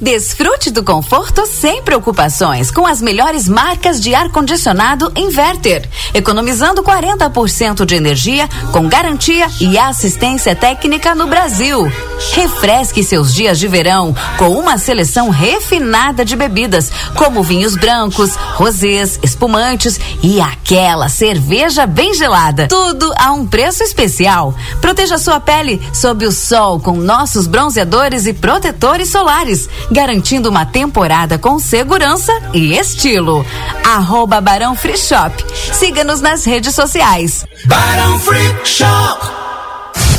Desfrute do conforto sem preocupações com as melhores marcas de ar-condicionado Inverter, economizando 40% de energia com garantia e assistência técnica no Brasil. Refresque seus dias de verão com uma seleção refinada de bebidas, como vinhos brancos, rosés, espumantes e aquela cerveja bem gelada. Tudo a um preço especial. Proteja sua pele sob o sol com nossos bronzeadores e protetores solares garantindo uma temporada com segurança e estilo. Arroba Barão Free Shop. Siga-nos nas redes sociais. Barão Free Shop.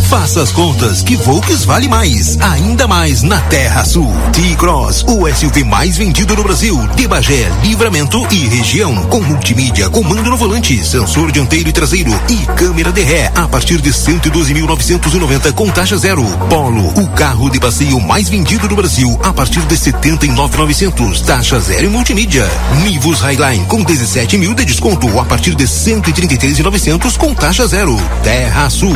Faça as contas que Volks vale mais. Ainda mais na Terra Sul. T-Cross, o SUV mais vendido no Brasil. De Bagé, Livramento e região. Com multimídia, comando no volante, sensor dianteiro e traseiro e câmera de ré a partir de 112.990 com taxa zero. Polo, o carro de passeio mais vendido no Brasil a partir de 79.900 taxa zero e multimídia. Nivus Highline com 17 mil de desconto a partir de 133.900 com taxa zero. Terra Sul.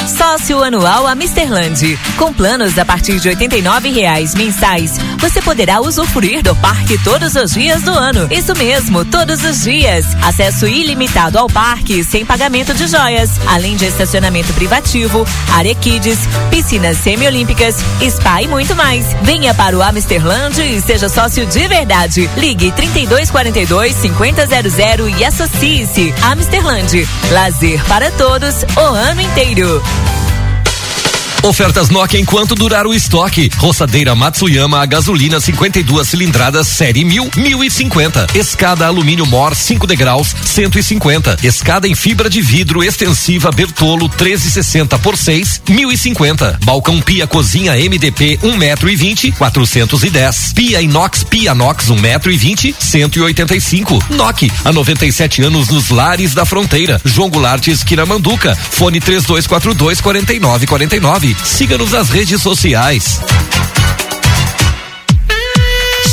Sócio anual a Misterland. Com planos a partir de R$ reais mensais, você poderá usufruir do parque todos os dias do ano. Isso mesmo, todos os dias. Acesso ilimitado ao parque sem pagamento de joias, além de estacionamento privativo, área kids, piscinas semiolímpicas, spa e muito mais. Venha para o Amsterland e seja sócio de verdade. Ligue 3242 5000 e associe-se. Amsterland. Lazer para todos o ano inteiro. Ofertas Nokia enquanto durar o estoque. Roçadeira Matsuyama a gasolina 52 cilindradas série 1000, 1050. Escada alumínio Mor 5 degraus 150. Escada em fibra de vidro extensiva Bertolo 1360 por 6, 1050. Balcão pia cozinha MDP 1 metro e 20, 410. Pia inox pia nox 1 metro e 20, 185. Nokia há 97 anos nos lares da fronteira. João Goulart esquina Manduca. Fone 3242 4949. Siga-nos nas redes sociais.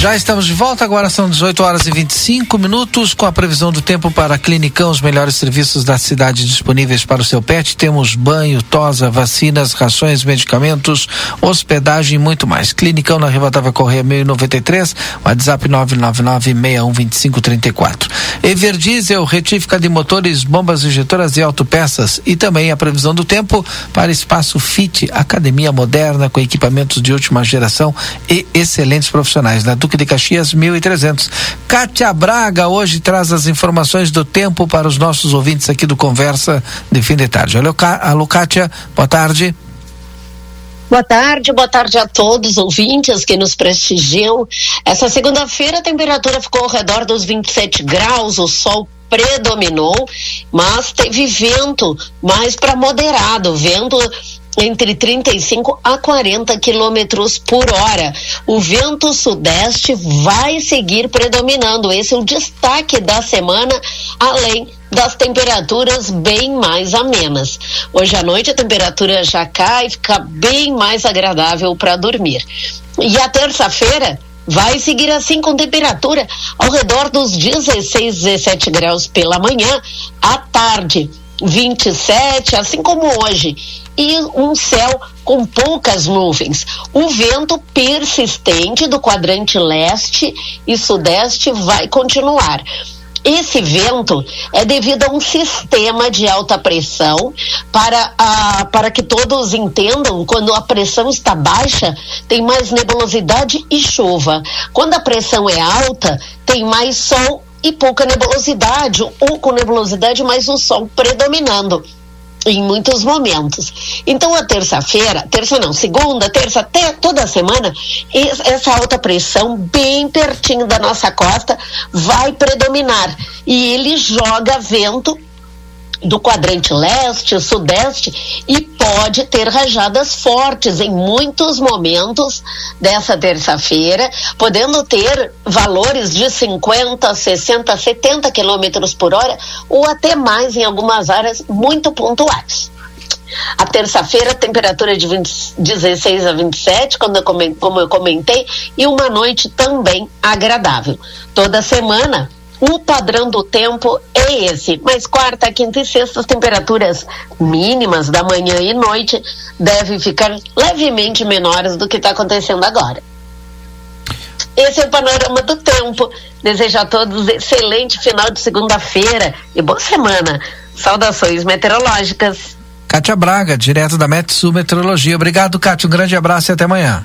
Já estamos de volta, agora são 18 horas e 25 minutos, com a previsão do tempo para Clinicão, os melhores serviços da cidade disponíveis para o seu pet. Temos banho, tosa, vacinas, rações, medicamentos, hospedagem e muito mais. Clinicão na Rivatava Correia 1093, WhatsApp 999-612534. Everdiesel, retífica de motores, bombas injetoras e autopeças. E também a previsão do tempo para Espaço Fit, academia moderna com equipamentos de última geração e excelentes profissionais. Na Duque de Caxias 1300. Kátia Braga hoje traz as informações do tempo para os nossos ouvintes aqui do Conversa de Fim de Tarde. Alô, Kátia, boa tarde. Boa tarde, boa tarde a todos os ouvintes que nos prestigiam. Essa segunda-feira a temperatura ficou ao redor dos 27 graus, o sol predominou, mas teve vento mais para moderado, vento entre 35 a 40 quilômetros por hora. O vento sudeste vai seguir predominando. Esse é o destaque da semana, além das temperaturas bem mais amenas. Hoje à noite a temperatura já cai, fica bem mais agradável para dormir. E a terça-feira vai seguir assim com temperatura ao redor dos 16, 17 graus pela manhã, à tarde 27, assim como hoje, e um céu com poucas nuvens. O vento persistente do quadrante leste e sudeste vai continuar. Esse vento é devido a um sistema de alta pressão para, a, para que todos entendam, quando a pressão está baixa, tem mais nebulosidade e chuva. Quando a pressão é alta, tem mais sol e pouca nebulosidade, ou com nebulosidade, mas o sol predominando em muitos momentos. Então, a terça-feira, terça não, segunda, terça, até toda semana, essa alta pressão, bem pertinho da nossa costa, vai predominar. E ele joga vento do quadrante leste, sudeste e pode ter rajadas fortes em muitos momentos dessa terça-feira, podendo ter valores de 50, 60, 70 quilômetros por hora ou até mais em algumas áreas muito pontuais. A terça-feira, temperatura de 20, 16 a 27, quando eu como eu comentei, e uma noite também agradável. Toda semana, o padrão do tempo é esse. Mas quarta, quinta e sexta, as temperaturas mínimas da manhã e noite devem ficar levemente menores do que está acontecendo agora. Esse é o panorama do tempo. Desejo a todos excelente final de segunda-feira e boa semana. Saudações meteorológicas. Kátia Braga, direto da Metsu Meteorologia. Obrigado, Kátia. Um grande abraço e até amanhã.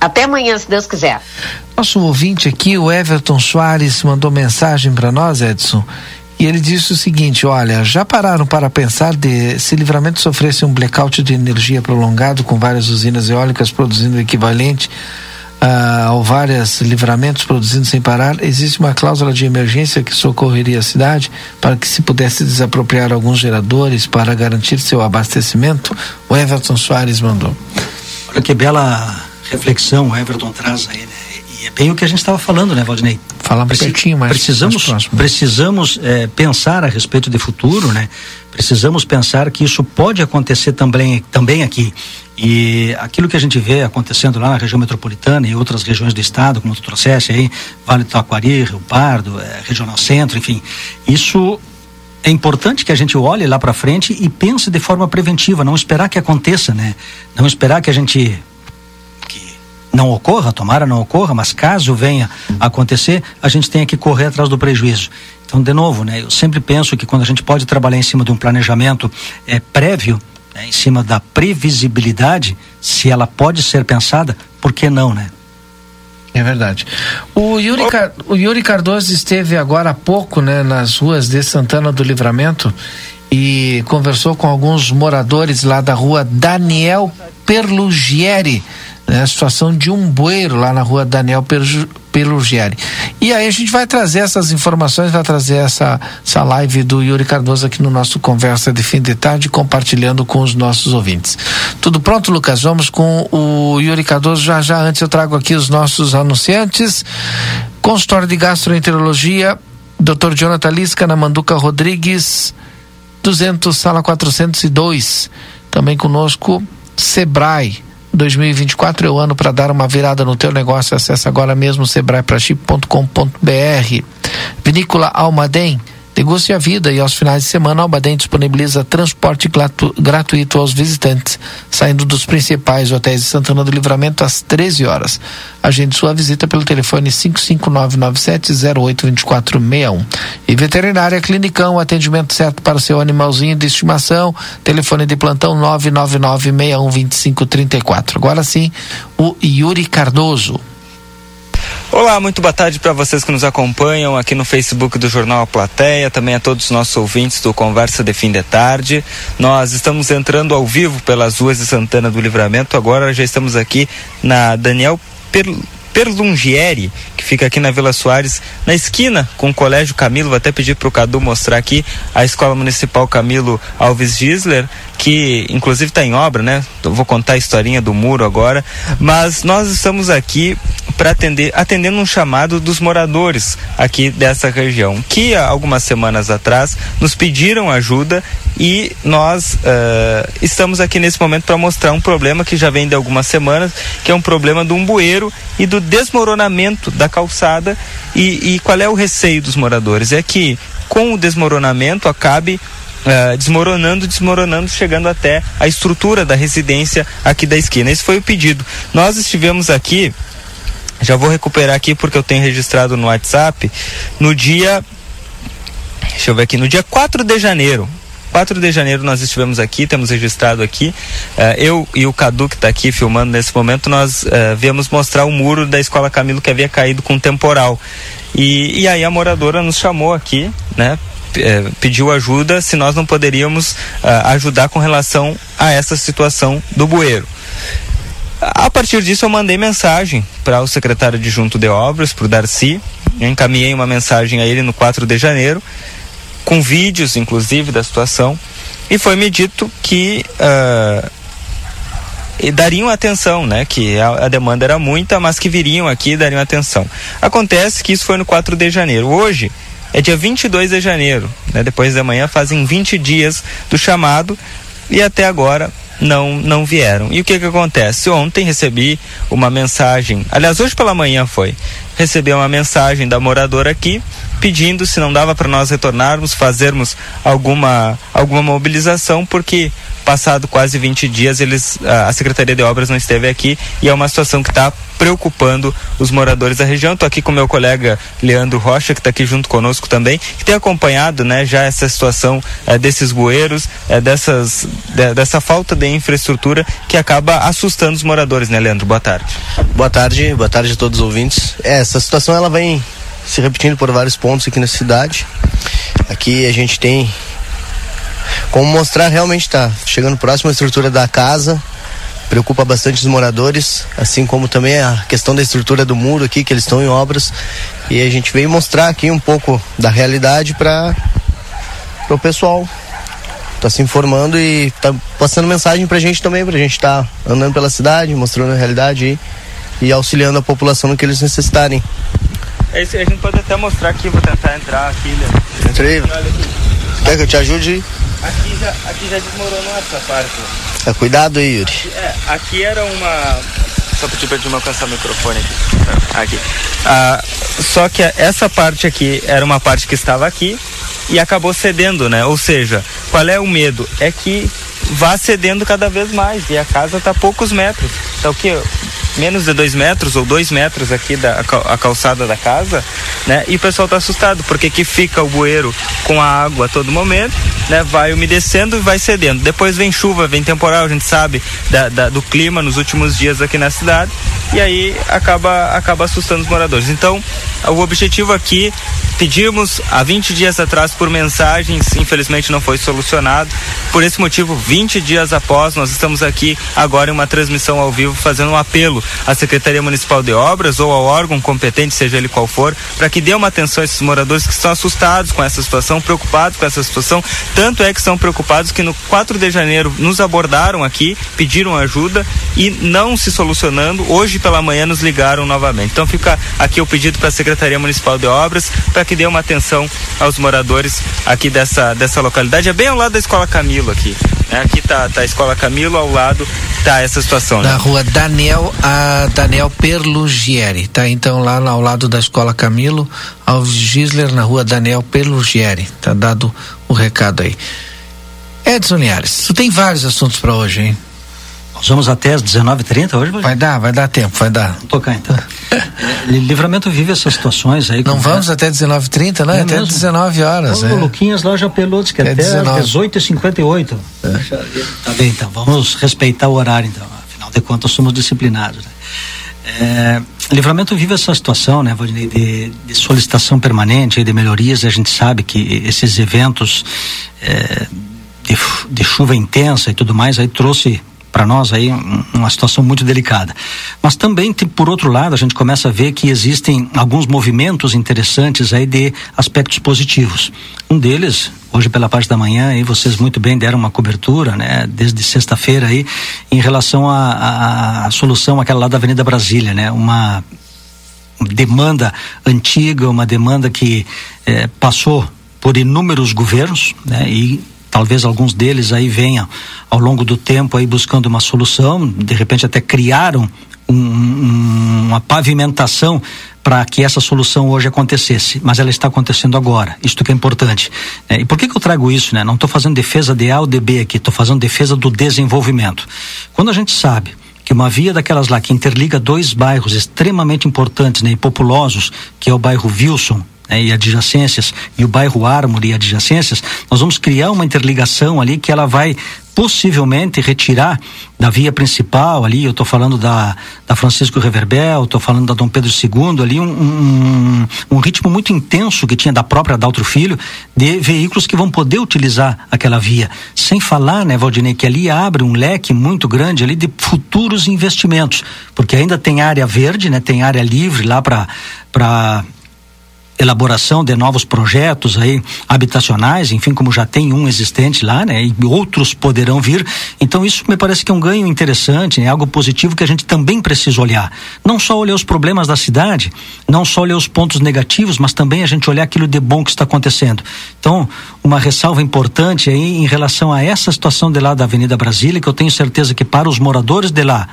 Até amanhã, se Deus quiser. Nosso ouvinte aqui, o Everton Soares, mandou mensagem para nós, Edson. E ele disse o seguinte: olha, já pararam para pensar de se livramento sofresse um blackout de energia prolongado com várias usinas eólicas produzindo o equivalente uh, ao vários livramentos produzindo sem parar? Existe uma cláusula de emergência que socorreria a cidade para que se pudesse desapropriar alguns geradores para garantir seu abastecimento? O Everton Soares mandou. Olha que bela reflexão o Everton traz aí, né? E é bem o que a gente estava falando, né, Valdinei? Falar um pouquinho mais. Precisamos, mais precisamos é, pensar a respeito de futuro, né? Precisamos pensar que isso pode acontecer também, também aqui. E aquilo que a gente vê acontecendo lá na região metropolitana e outras regiões do estado, como tu trouxeste aí, Vale do Taquari, Rio Pardo, é, Regional Centro, enfim, isso é importante que a gente olhe lá para frente e pense de forma preventiva, não esperar que aconteça, né? Não esperar que a gente não ocorra, tomara não ocorra, mas caso venha acontecer, a gente tenha que correr atrás do prejuízo. Então, de novo, né, eu sempre penso que quando a gente pode trabalhar em cima de um planejamento é, prévio, né, em cima da previsibilidade, se ela pode ser pensada, por que não, né? É verdade. O Yuri, o Yuri Cardoso esteve agora há pouco né, nas ruas de Santana do Livramento e conversou com alguns moradores lá da rua Daniel Perlugieri né, a situação de um bueiro lá na rua Daniel Pelugieri. E aí a gente vai trazer essas informações, vai trazer essa, essa live do Yuri Cardoso aqui no nosso Conversa de Fim de Tarde, compartilhando com os nossos ouvintes. Tudo pronto, Lucas? Vamos com o Yuri Cardoso. Já já antes eu trago aqui os nossos anunciantes. Consultório de Gastroenterologia, Dr. Jonathan Lisca, na Manduca Rodrigues, 200, sala 402. Também conosco, Sebrae 2024 é o ano para dar uma virada no teu negócio. Acesse agora mesmo sebraeprachip.com.br. Vinícola Almaden Negocie a vida e aos finais de semana Albaden disponibiliza transporte gratu gratuito aos visitantes, saindo dos principais hotéis de Santana do Livramento às 13 horas. Agende sua visita pelo telefone 55997082461. E Veterinária Clinicão, atendimento certo para o seu animalzinho de estimação, telefone de plantão 999612534. Agora sim, o Yuri Cardoso. Olá, muito boa tarde para vocês que nos acompanham aqui no Facebook do Jornal A Plateia, também a todos os nossos ouvintes do Conversa de Fim de Tarde. Nós estamos entrando ao vivo pelas ruas de Santana do Livramento, agora já estamos aqui na Daniel per Perlungieri, que fica aqui na Vila Soares, na esquina com o Colégio Camilo. Vou até pedir para o Cadu mostrar aqui a Escola Municipal Camilo Alves Gisler, que inclusive está em obra, né? Eu vou contar a historinha do muro agora. Mas nós estamos aqui para atender, atendendo um chamado dos moradores aqui dessa região, que há algumas semanas atrás nos pediram ajuda e nós uh, estamos aqui nesse momento para mostrar um problema que já vem de algumas semanas, que é um problema de um bueiro e do desmoronamento da calçada. E, e qual é o receio dos moradores? É que com o desmoronamento acabe Uh, desmoronando, desmoronando, chegando até a estrutura da residência aqui da esquina. Esse foi o pedido. Nós estivemos aqui, já vou recuperar aqui porque eu tenho registrado no WhatsApp, no dia. Deixa eu ver aqui, no dia 4 de janeiro. 4 de janeiro nós estivemos aqui, temos registrado aqui. Uh, eu e o Cadu, que está aqui filmando nesse momento, nós uh, viemos mostrar o muro da escola Camilo que havia caído com temporal. E, e aí a moradora nos chamou aqui, né? Pediu ajuda se nós não poderíamos uh, ajudar com relação a essa situação do bueiro. A partir disso, eu mandei mensagem para o secretário de Junto de Obras, para o Darcy. Eu encaminhei uma mensagem a ele no 4 de janeiro com vídeos, inclusive, da situação, e foi-me dito que uh, dariam atenção, né? Que a, a, demanda era muita, mas que viriam aqui e dariam atenção. Acontece que isso foi no 4 de janeiro. Hoje é dia 22 de janeiro, né? Depois da manhã fazem 20 dias do chamado e até agora não não vieram. E o que que acontece? Ontem recebi uma mensagem, aliás, hoje pela manhã foi, recebi uma mensagem da moradora aqui pedindo se não dava para nós retornarmos, fazermos alguma, alguma mobilização, porque passado quase 20 dias eles a Secretaria de Obras não esteve aqui e é uma situação que está preocupando os moradores da região. Estou aqui com meu colega Leandro Rocha, que está aqui junto conosco também, que tem acompanhado né, já essa situação é, desses bueiros, é, dessas, de, dessa falta de infraestrutura que acaba assustando os moradores, né, Leandro? Boa tarde. Boa tarde, boa tarde a todos os ouvintes. É, essa situação ela vem se repetindo por vários pontos aqui na cidade. Aqui a gente tem como mostrar realmente está chegando próximo à estrutura da casa, preocupa bastante os moradores, assim como também a questão da estrutura do muro aqui, que eles estão em obras. E a gente veio mostrar aqui um pouco da realidade para o pessoal. Tá se informando e tá passando mensagem pra gente também, pra gente estar tá andando pela cidade, mostrando a realidade e, e auxiliando a população no que eles necessitarem. É isso, a gente pode até mostrar aqui, vou tentar entrar aqui, né? Entra aí. Quer que eu te ajude? Aqui já, aqui já desmoronou essa parte. É, cuidado aí, Yuri. Aqui, é, aqui era uma. Só pedir pra não alcançar o microfone aqui. Aqui. Ah, só que essa parte aqui era uma parte que estava aqui e acabou cedendo, né? Ou seja, qual é o medo? É que vá cedendo cada vez mais e a casa está a poucos metros. Tá o que? Menos de dois metros ou dois metros aqui da a calçada da casa, né? E o pessoal está assustado porque que fica o bueiro com a água a todo momento, né? Vai umedecendo e vai cedendo. Depois vem chuva, vem temporal, a gente sabe da, da, do clima nos últimos dias aqui na cidade e aí acaba acaba assustando os moradores. Então, o objetivo aqui pedimos há 20 dias atrás por mensagens, infelizmente não foi solucionado. Por esse motivo, 20 dias após, nós estamos aqui agora em uma transmissão ao vivo fazendo um apelo à Secretaria Municipal de Obras ou ao órgão competente, seja ele qual for, para que dê uma atenção a esses moradores que estão assustados com essa situação, preocupados com essa situação. Tanto é que estão preocupados que no 4 de janeiro nos abordaram aqui, pediram ajuda e não se solucionando, hoje pela manhã nos ligaram novamente. Então fica aqui o pedido para a Secretaria Municipal de Obras para que dê uma atenção aos moradores aqui dessa, dessa localidade. É bem ao lado da Escola Camilo aqui. Né? Aqui tá, tá a Escola Camilo, ao lado tá essa situação. Na né? rua Daniel, a Daniel Perlugieri, tá? Então lá ao lado da Escola Camilo, Alves Gisler, na rua Daniel Perlugieri. Tá dado o recado aí. Edson Liares, tu tem vários assuntos para hoje, hein? Nós vamos até as 19h30 hoje? Vai dar, vai dar tempo, vai dar. Vamos tocar então. Livramento vive essas situações aí. Não vamos é? até 19h30, né? É até mesmo? 19 horas. O é. Luquinhas lá já pelou, disse que é até, até 18h58. É. Tá bem, então, vamos respeitar o horário então. Afinal de contas, somos disciplinados. Né? É, Livramento vive essa situação, né, Valdinei, de, de, solicitação permanente, de melhorias. A gente sabe que esses eventos é, de, de, chuva intensa e tudo mais aí trouxe para nós aí uma situação muito delicada. Mas também, por outro lado, a gente começa a ver que existem alguns movimentos interessantes aí de aspectos positivos. Um deles, hoje pela parte da manhã, aí vocês muito bem deram uma cobertura, né, desde sexta-feira aí, em relação à solução aquela lá da Avenida Brasília, né, uma demanda antiga, uma demanda que eh, passou por inúmeros governos, né, e talvez alguns deles aí venham ao longo do tempo aí buscando uma solução, de repente até criaram um, um, uma pavimentação para que essa solução hoje acontecesse, mas ela está acontecendo agora. Isto que é importante. É, e por que, que eu trago isso, né? Não estou fazendo defesa de A ou de B aqui, estou fazendo defesa do desenvolvimento. Quando a gente sabe que uma via daquelas lá que interliga dois bairros extremamente importantes né, e populosos, que é o bairro Wilson né, e adjacências, e o bairro Ármore e adjacências, nós vamos criar uma interligação ali que ela vai possivelmente retirar da via principal ali, eu estou falando da, da Francisco Reverbel, estou falando da Dom Pedro II ali, um, um, um, ritmo muito intenso que tinha da própria Daltro Filho, de veículos que vão poder utilizar aquela via. Sem falar, né, Valdinei, que ali abre um leque muito grande ali de futuros investimentos, porque ainda tem área verde, né, tem área livre lá para para elaboração de novos projetos aí habitacionais, enfim, como já tem um existente lá, né, e outros poderão vir. Então isso me parece que é um ganho interessante, né, algo positivo que a gente também precisa olhar. Não só olhar os problemas da cidade, não só olhar os pontos negativos, mas também a gente olhar aquilo de bom que está acontecendo. Então, uma ressalva importante aí em relação a essa situação de lá da Avenida Brasília, que eu tenho certeza que para os moradores de lá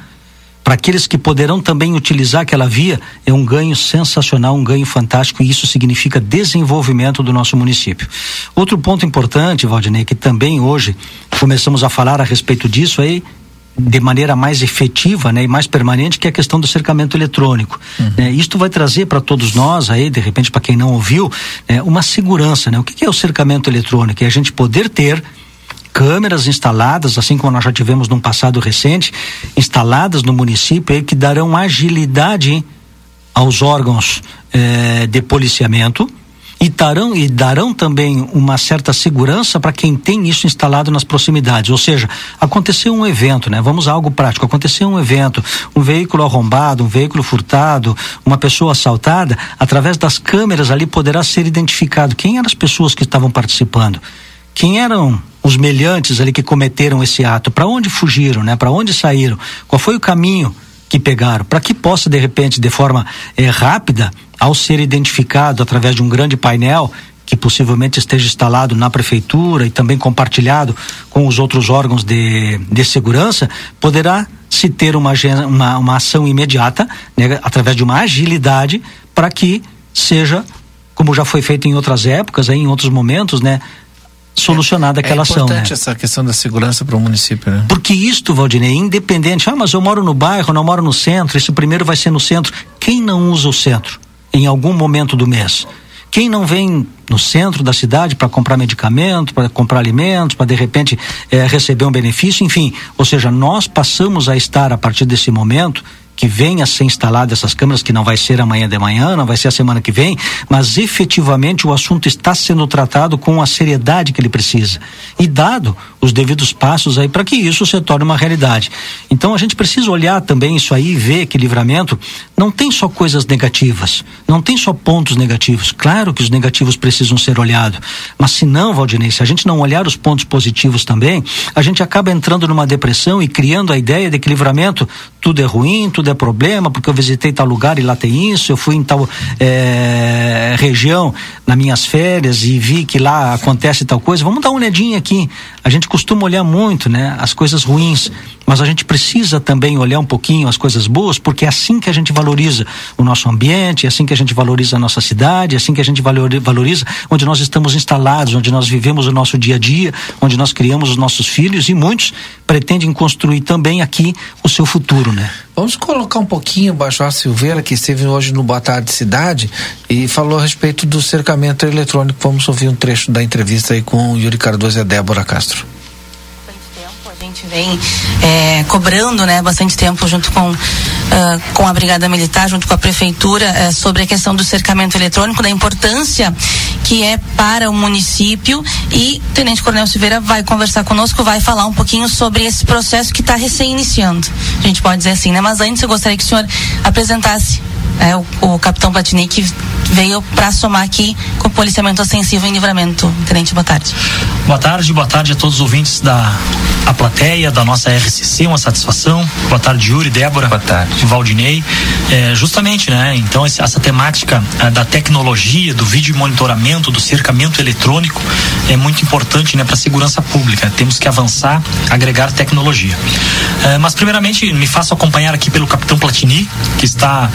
para aqueles que poderão também utilizar aquela via, é um ganho sensacional, um ganho fantástico, e isso significa desenvolvimento do nosso município. Outro ponto importante, Valdinei, que também hoje começamos a falar a respeito disso aí, de maneira mais efetiva né, e mais permanente, que é a questão do cercamento eletrônico. Uhum. Né, isto vai trazer para todos nós, aí, de repente, para quem não ouviu, né, uma segurança. Né? O que, que é o cercamento eletrônico? É a gente poder ter câmeras instaladas, assim como nós já tivemos num passado recente, instaladas no município que darão agilidade aos órgãos eh, de policiamento e darão, e darão também uma certa segurança para quem tem isso instalado nas proximidades. Ou seja, aconteceu um evento, né? Vamos a algo prático. Aconteceu um evento, um veículo arrombado, um veículo furtado, uma pessoa assaltada, através das câmeras ali poderá ser identificado quem eram as pessoas que estavam participando quem eram os melhantes ali que cometeram esse ato, para onde fugiram, né? Para onde saíram? Qual foi o caminho que pegaram? Para que possa de repente, de forma eh, rápida, ao ser identificado através de um grande painel que possivelmente esteja instalado na prefeitura e também compartilhado com os outros órgãos de, de segurança, poderá se ter uma, uma, uma ação imediata, né, através de uma agilidade, para que seja, como já foi feito em outras épocas, em outros momentos, né, solucionada é, aquela é ação. É importante né? essa questão da segurança para o município, né? Porque isto, Valdinei, independente, ah, mas eu moro no bairro, não moro no centro, esse primeiro vai ser no centro. Quem não usa o centro em algum momento do mês? Quem não vem no centro da cidade para comprar medicamento, para comprar alimentos, para de repente é, receber um benefício, enfim. Ou seja, nós passamos a estar a partir desse momento que venha a ser instalada essas câmeras, que não vai ser amanhã de manhã, não vai ser a semana que vem, mas efetivamente o assunto está sendo tratado com a seriedade que ele precisa. E dado os devidos passos aí para que isso se torne uma realidade. Então a gente precisa olhar também isso aí e ver que livramento não tem só coisas negativas, não tem só pontos negativos. Claro que os negativos precisam ser olhados, mas se não, Valdinei, se a gente não olhar os pontos positivos também, a gente acaba entrando numa depressão e criando a ideia de que livramento tudo é ruim, tudo é problema, porque eu visitei tal lugar e lá tem isso, eu fui em tal é, região nas minhas férias e vi que lá acontece tal coisa. Vamos dar uma olhadinha aqui. A gente costuma olhar muito, né, as coisas ruins, mas a gente precisa também olhar um pouquinho as coisas boas, porque é assim que a gente valoriza o nosso ambiente, é assim que a gente valoriza a nossa cidade, é assim que a gente valoriza onde nós estamos instalados, onde nós vivemos o nosso dia a dia, onde nós criamos os nossos filhos e muitos pretendem construir também aqui o seu futuro, né? Vamos colocar um pouquinho o Baixo Silveira, que esteve hoje no Boa Tarde Cidade e falou a respeito do cercamento eletrônico. Vamos ouvir um trecho da entrevista aí com Yuri Cardoso e a Débora Castro a gente vem é, cobrando né, bastante tempo junto com uh, com a Brigada Militar, junto com a Prefeitura, uh, sobre a questão do cercamento eletrônico, da importância que é para o município. E o Tenente Coronel Silveira vai conversar conosco, vai falar um pouquinho sobre esse processo que está recém-iniciando. A gente pode dizer assim, né? Mas antes eu gostaria que o senhor apresentasse é, o, o capitão Platini que veio para somar aqui com o policiamento ostensivo em livramento. Tenente, boa tarde. Boa tarde, boa tarde a todos os ouvintes da a plateia da nossa RCC, uma satisfação. Boa tarde, Yuri, Débora. Boa tarde. Valdinei. É, justamente, né? Então, esse, essa temática é, da tecnologia, do vídeo monitoramento, do cercamento eletrônico é muito importante, né, para a segurança pública. Temos que avançar, agregar tecnologia. É, mas, primeiramente, me faço acompanhar aqui pelo capitão Platini, que está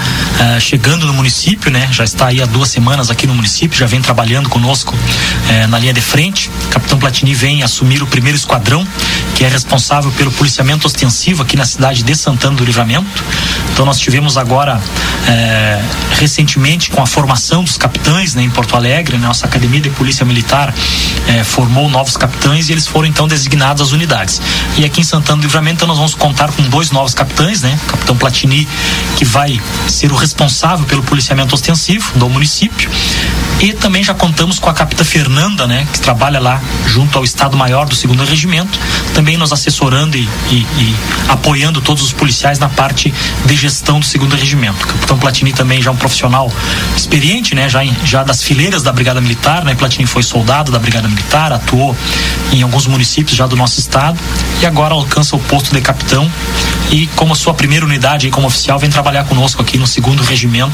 chegando no município, né? Já está aí há duas semanas aqui no município, já vem trabalhando conosco é, na linha de frente. capitão Platini vem assumir o primeiro esquadrão que é responsável pelo policiamento ostensivo aqui na cidade de Santana do Livramento. Então nós tivemos agora é, recentemente com a formação dos capitães né, em Porto Alegre, né, nossa academia de polícia militar é, formou novos capitães e eles foram então designados às unidades. E aqui em Santana do Livramento nós vamos contar com dois novos capitães, né? O capitão Platini que vai ser o responsável pelo policiamento ostensivo do município e também já contamos com a capitã Fernanda, né, que trabalha lá junto ao Estado Maior do Segundo Regimento, também nos assessorando e, e, e, apoiando todos os policiais na parte de gestão do Segundo Regimento. O capitão Platini também já é um profissional experiente, né, já, já das fileiras da Brigada Militar, né, Platini foi soldado da Brigada Militar, atuou em alguns municípios já do nosso estado e agora alcança o posto de capitão e como sua primeira unidade como oficial vem trabalhar conosco aqui no Segundo Regimento,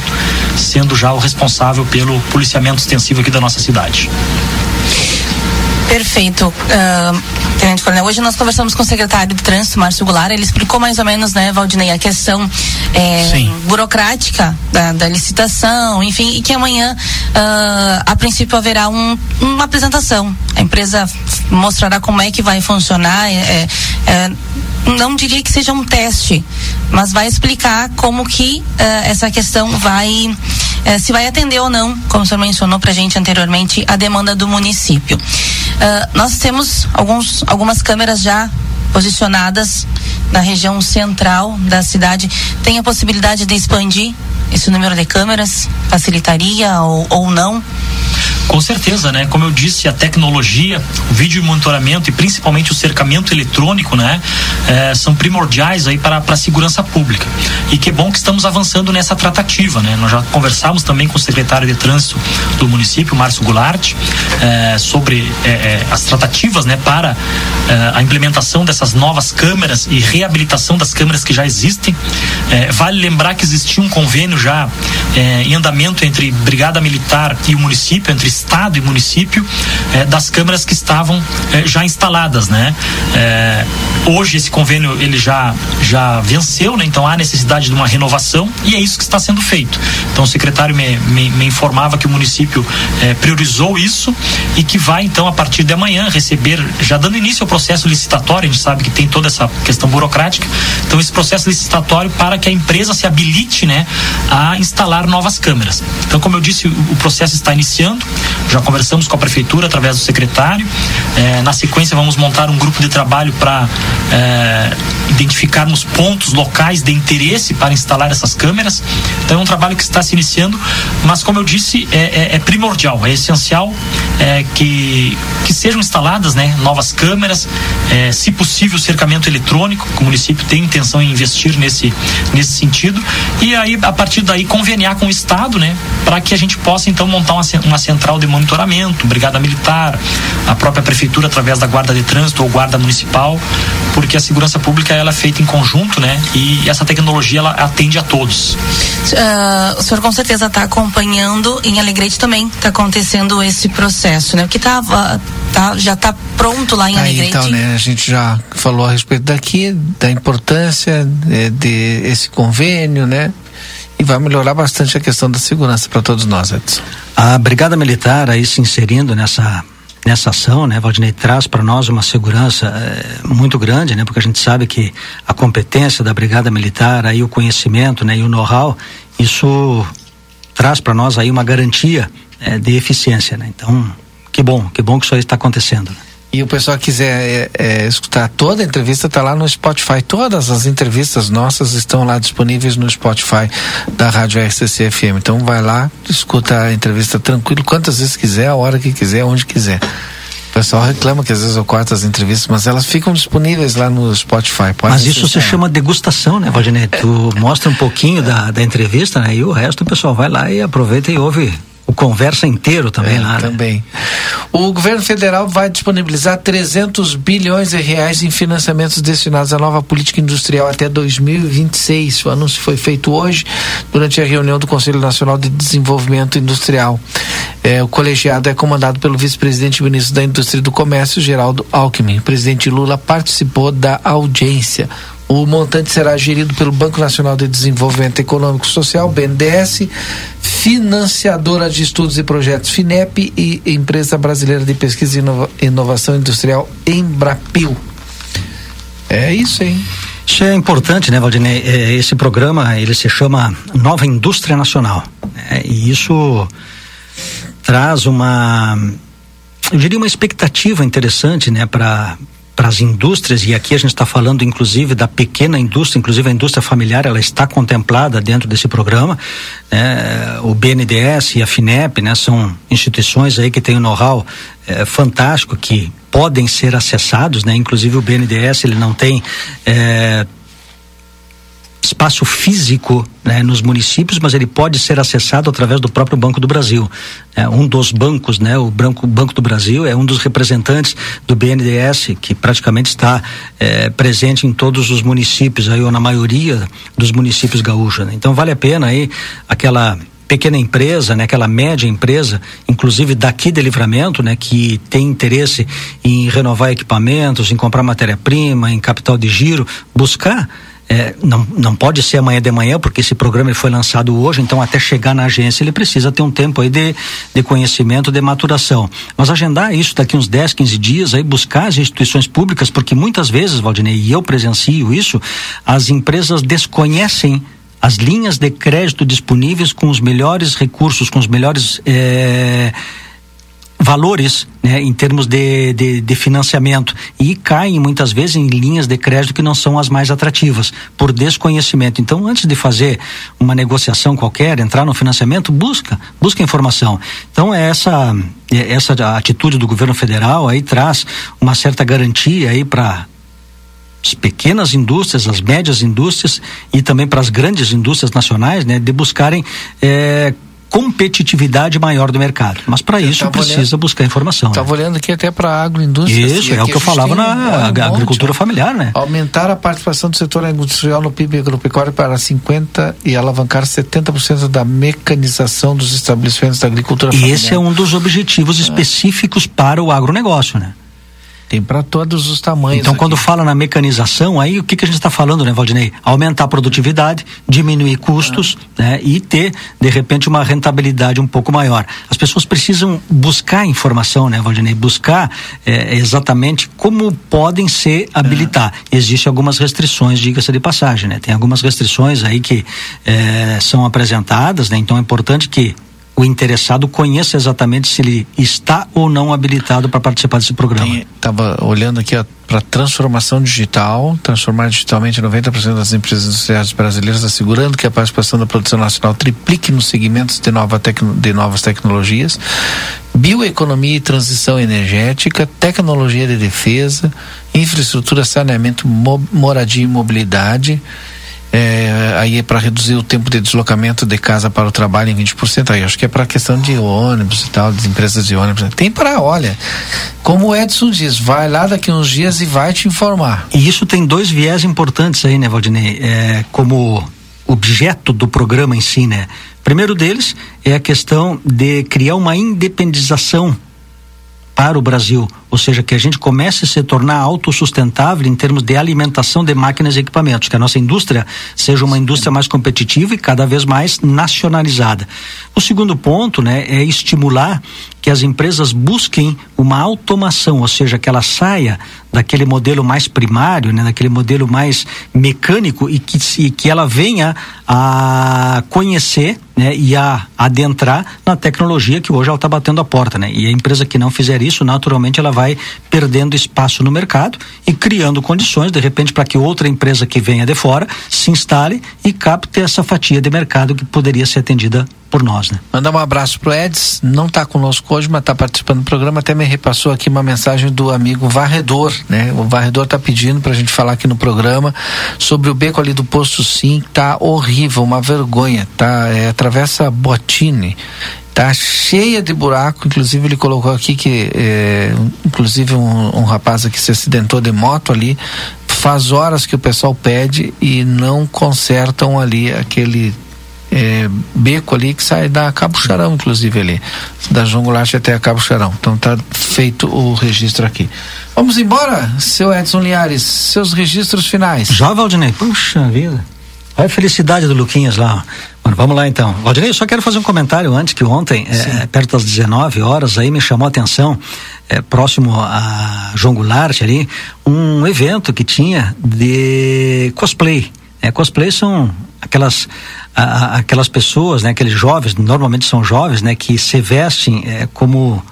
sendo já o responsável pelo policiamento extensivo aqui da nossa cidade. Perfeito. Uh, Tenente Coronel, hoje nós conversamos com o secretário de Trânsito, Márcio Goulart, ele explicou mais ou menos, né, Valdinei, a questão é, burocrática da, da, licitação, enfim, e que amanhã, uh, a princípio, haverá um, uma apresentação. A empresa mostrará como é que vai funcionar. É, é, não diria que seja um teste, mas vai explicar como que uh, essa questão vai, uh, se vai atender ou não, como o senhor mencionou para a gente anteriormente, a demanda do município. Nós temos alguns, algumas câmeras já posicionadas na região central da cidade. Tem a possibilidade de expandir esse número de câmeras? Facilitaria ou, ou não? Com certeza, né? Como eu disse, a tecnologia, o vídeo monitoramento e principalmente o cercamento eletrônico, né? É, são primordiais aí para, para a segurança pública. E que bom que estamos avançando nessa tratativa, né? Nós já conversamos também com o secretário de trânsito do município, Márcio Goulart, é, sobre é, é as tratativas, né? Para é, a implementação dessas novas câmeras e reabilitação das câmeras que já existem. É, vale lembrar que existia um convênio já em andamento entre Brigada Militar e o município, entre estado e município eh, das câmeras que estavam eh, já instaladas, né? Eh, hoje esse convênio ele já já venceu, né? Então há necessidade de uma renovação e é isso que está sendo feito. Então o secretário me, me, me informava que o município priorizou isso e que vai então a partir de amanhã receber, já dando início ao processo licitatório, a gente sabe que tem toda essa questão burocrática. Então esse processo licitatório para que a empresa se habilite, né, a instalar novas câmeras. Então como eu disse, o processo está iniciando. Já conversamos com a prefeitura através do secretário. É, na sequência, vamos montar um grupo de trabalho para é, identificarmos pontos locais de interesse para instalar essas câmeras. Então, é um trabalho que está se iniciando, mas, como eu disse, é, é, é primordial, é essencial é, que, que sejam instaladas né, novas câmeras, é, se possível, cercamento eletrônico, que o município tem intenção em investir nesse, nesse sentido, e aí, a partir daí, conveniar com o Estado, né, para que a gente possa, então, montar uma, uma central central de monitoramento, brigada militar, a própria prefeitura através da guarda de trânsito ou guarda municipal, porque a segurança pública ela é feita em conjunto, né? E essa tecnologia ela atende a todos. Uh, o senhor com certeza está acompanhando em Alegrete também está acontecendo esse processo, né? O que tava tá, já está pronto lá em Aí, Alegrete. Então, né? A gente já falou a respeito daqui da importância de, de esse convênio, né? Vai melhorar bastante a questão da segurança para todos nós, Edson. A Brigada Militar aí se inserindo nessa nessa ação, né, Valdinei, traz para nós uma segurança é, muito grande, né, porque a gente sabe que a competência da Brigada Militar, aí o conhecimento, né, e o know-how, isso traz para nós aí uma garantia é, de eficiência, né. Então, que bom, que bom que isso aí está acontecendo. Né? E o pessoal quiser é, é, escutar toda a entrevista, está lá no Spotify. Todas as entrevistas nossas estão lá disponíveis no Spotify da Rádio RCC FM. Então vai lá, escuta a entrevista tranquilo, quantas vezes quiser, a hora que quiser, onde quiser. O pessoal reclama que às vezes eu corto as entrevistas, mas elas ficam disponíveis lá no Spotify. Pode mas isso se chama degustação, né, Valdinei? Tu mostra um pouquinho da, da entrevista, né? E o resto o pessoal vai lá e aproveita e ouve o conversa inteiro também é, lá. Né? Também. O governo federal vai disponibilizar 300 bilhões de reais em financiamentos destinados à nova política industrial até 2026. O anúncio foi feito hoje durante a reunião do Conselho Nacional de Desenvolvimento Industrial. É, o colegiado é comandado pelo vice-presidente e ministro da Indústria e do Comércio, Geraldo Alckmin. O presidente Lula participou da audiência. O montante será gerido pelo Banco Nacional de Desenvolvimento Econômico e Social, BNDES, financiadora de estudos e projetos FINEP e Empresa Brasileira de Pesquisa e Inovação Industrial, Embrapil. É isso, hein? Isso é importante, né, Valdinei? É, esse programa, ele se chama Nova Indústria Nacional. Né? E isso traz uma, eu diria uma expectativa interessante, né, para para as indústrias, e aqui a gente está falando inclusive da pequena indústria, inclusive a indústria familiar, ela está contemplada dentro desse programa. Né? O BNDES e a FINEP né, são instituições aí que têm um know-how é, fantástico que podem ser acessados, né? inclusive o BNDES ele não tem. É, espaço físico né, nos municípios, mas ele pode ser acessado através do próprio Banco do Brasil. É, um dos bancos, né, o Banco, Banco do Brasil, é um dos representantes do BNDES, que praticamente está é, presente em todos os municípios, aí, ou na maioria dos municípios gaúchos. Né? Então vale a pena aí aquela pequena empresa, né, aquela média empresa, inclusive daqui de livramento, né, que tem interesse em renovar equipamentos, em comprar matéria-prima, em capital de giro, buscar é, não, não pode ser amanhã de manhã, porque esse programa foi lançado hoje, então até chegar na agência ele precisa ter um tempo aí de, de conhecimento, de maturação. Mas agendar isso daqui uns 10, 15 dias, aí buscar as instituições públicas, porque muitas vezes, Valdinei, e eu presencio isso, as empresas desconhecem as linhas de crédito disponíveis com os melhores recursos, com os melhores. É, valores né, em termos de, de, de, financiamento e caem muitas vezes em linhas de crédito que não são as mais atrativas por desconhecimento. Então, antes de fazer uma negociação qualquer, entrar no financiamento, busca, busca informação. Então, é essa é essa atitude do governo federal aí traz uma certa garantia aí para as pequenas indústrias, as médias indústrias e também para as grandes indústrias nacionais, né, de buscarem é, competitividade maior do mercado. Mas para isso precisa olhando, buscar informação. Estava né? olhando aqui até para a agroindústria. Isso, é o que eu falava na um agricultura monte, familiar, né? Aumentar a participação do setor industrial no PIB agropecuário para 50% e alavancar 70% da mecanização dos estabelecimentos da agricultura familiar. E esse é um dos objetivos é. específicos para o agronegócio, né? Tem para todos os tamanhos. Então, aqui. quando fala na mecanização, aí o que, que a gente está falando, né, Valdinei? Aumentar a produtividade, diminuir custos, ah. né, e ter, de repente, uma rentabilidade um pouco maior. As pessoas precisam buscar informação, né, Valdinei? Buscar é, exatamente como podem se habilitar. Ah. Existem algumas restrições, diga-se de passagem, né? Tem algumas restrições aí que é, são apresentadas, né? Então é importante que o interessado conheça exatamente se ele está ou não habilitado para participar desse programa. Estava olhando aqui para transformação digital, transformar digitalmente 90% das empresas industriais brasileiras, assegurando que a participação da produção nacional triplique nos segmentos de, nova de novas tecnologias, bioeconomia e transição energética, tecnologia de defesa, infraestrutura, saneamento, moradia e mobilidade é, aí é para reduzir o tempo de deslocamento de casa para o trabalho em 20%. Aí acho que é para questão de ônibus e tal, das empresas de ônibus. Tem para, olha, como o Edson diz, vai lá daqui uns dias e vai te informar. E isso tem dois viés importantes aí, né, Valdinei? É, como objeto do programa em si, né? Primeiro deles é a questão de criar uma independização para o Brasil, ou seja, que a gente comece a se tornar autossustentável em termos de alimentação de máquinas e equipamentos, que a nossa indústria seja uma indústria mais competitiva e cada vez mais nacionalizada. O segundo ponto, né, é estimular que as empresas busquem uma automação, ou seja, que ela saia daquele modelo mais primário, né, daquele modelo mais mecânico e que, e que ela venha a conhecer né, e a adentrar na tecnologia que hoje ela está batendo a porta, né? E a empresa que não fizer isso, naturalmente, ela vai perdendo espaço no mercado e criando condições, de repente, para que outra empresa que venha de fora se instale e capte essa fatia de mercado que poderia ser atendida por nós, né? Mandar um abraço pro Eds, não está conosco hoje, mas está participando do programa, até me repassou aqui uma mensagem do amigo Varredor, né? O Varredor está pedindo para a gente falar aqui no programa sobre o beco ali do posto Sim, tá horrível, uma vergonha, tá? É, atravessa Botini, tá cheia de buraco, inclusive ele colocou aqui que, é, inclusive um, um rapaz aqui se acidentou de moto ali, faz horas que o pessoal pede e não consertam ali aquele é, beco ali que sai da Cabo Charão, inclusive ali, da João Goulart até a Cabo Charão. Então tá feito o registro aqui. Vamos embora, seu Edson Liares, seus registros finais. Já, Valdinei? Puxa vida. Olha a felicidade do Luquinhas lá. Mano, vamos lá então. Valdinei, eu só quero fazer um comentário antes que ontem, é, perto das 19 horas, aí me chamou a atenção, é, próximo a João Goulart ali, um evento que tinha de cosplay. É, cosplay são aquelas aquelas pessoas, né, aqueles jovens, normalmente são jovens, né, que se vestem é, como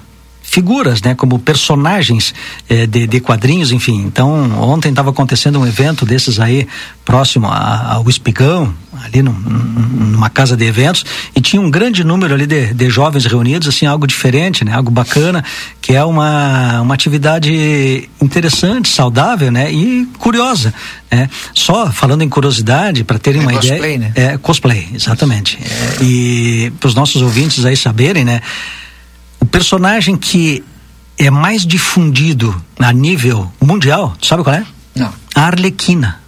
figuras, né, como personagens eh, de, de, quadrinhos, enfim. Então, ontem estava acontecendo um evento desses aí próximo ao Espigão, ali num, numa casa de eventos, e tinha um grande número ali de, de, jovens reunidos, assim, algo diferente, né, algo bacana, que é uma, uma atividade interessante, saudável, né, e curiosa. Né? Só falando em curiosidade, para terem é uma cosplay, ideia. Né? É cosplay, exatamente. É, e para os nossos ouvintes aí saberem, né? O personagem que é mais difundido a nível mundial, sabe qual é? Não. A Arlequina.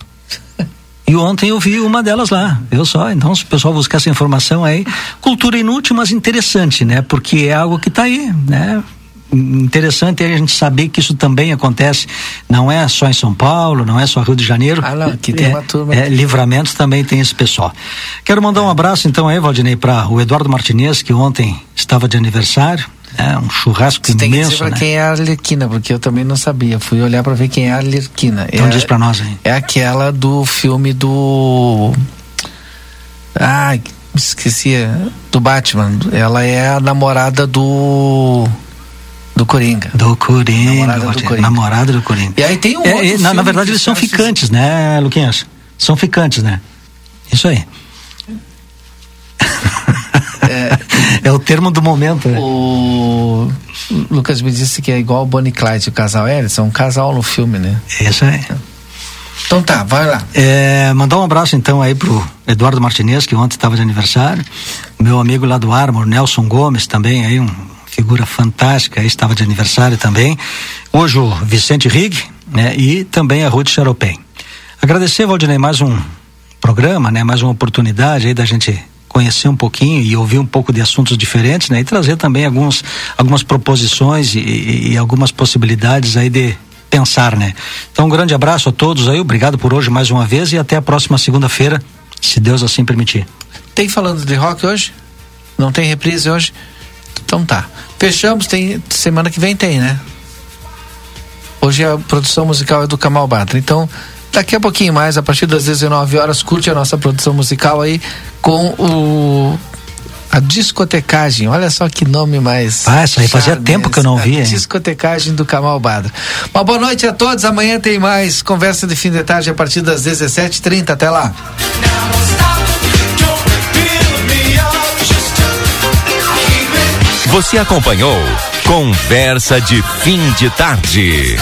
E ontem eu vi uma delas lá, eu só. Então, se o pessoal buscar essa informação aí, cultura inútil, mas interessante, né? Porque é algo que está aí, né? Interessante é a gente saber que isso também acontece, não é só em São Paulo, não é só Rio de Janeiro. Ah, não, aqui tem é, uma turma. É, livramentos também tem esse pessoal. Quero mandar um abraço então aí, Valdinei, para o Eduardo Martinez, que ontem estava de aniversário. É um churrasco Você imenso. tem que dizer pra né? quem é a Arlequina, porque eu também não sabia. Fui olhar para ver quem é a Arlequina. Então é, diz pra nós aí. É aquela do filme do. Ai, esqueci. Do Batman. Ela é a namorada do. Do Coringa. Do Coringa. Namorada do Coringa. namorada do Coringa. E aí tem um É, outro é, na, na verdade, eles são ficantes, né, Luquinhas? São ficantes, né? Isso aí. É, o termo do momento. né? O Lucas me disse que é igual o Bonnie Clyde, o casal. É, são um casal no filme, né? Isso aí. Então tá, vai lá. É, mandar um abraço então aí pro Eduardo Martinez, que ontem estava de aniversário. Meu amigo lá do Armor, Nelson Gomes, também aí, um figura fantástica, aí estava de aniversário também. Hoje o Vicente Rig, né? E também a Ruth Charopem. Agradecer, Valdinei, mais um programa, né? Mais uma oportunidade aí da gente conhecer um pouquinho e ouvir um pouco de assuntos diferentes, né? E trazer também alguns, algumas proposições e, e, algumas possibilidades aí de pensar, né? Então, um grande abraço a todos aí, obrigado por hoje mais uma vez e até a próxima segunda-feira, se Deus assim permitir. Tem falando de rock hoje? Não tem reprise hoje? Então tá. Fechamos, tem semana que vem tem, né? Hoje a produção musical é do Kamal Batra. Então, daqui a pouquinho mais, a partir das 19 horas, curte a nossa produção musical aí com o a discotecagem. Olha só que nome mais. Ah, isso aí fazia tempo que eu não via, discotecagem do Kamal Badra. Uma boa noite a todos. Amanhã tem mais conversa de fim de tarde a partir das 17h30. Até lá. Você acompanhou Conversa de Fim de Tarde.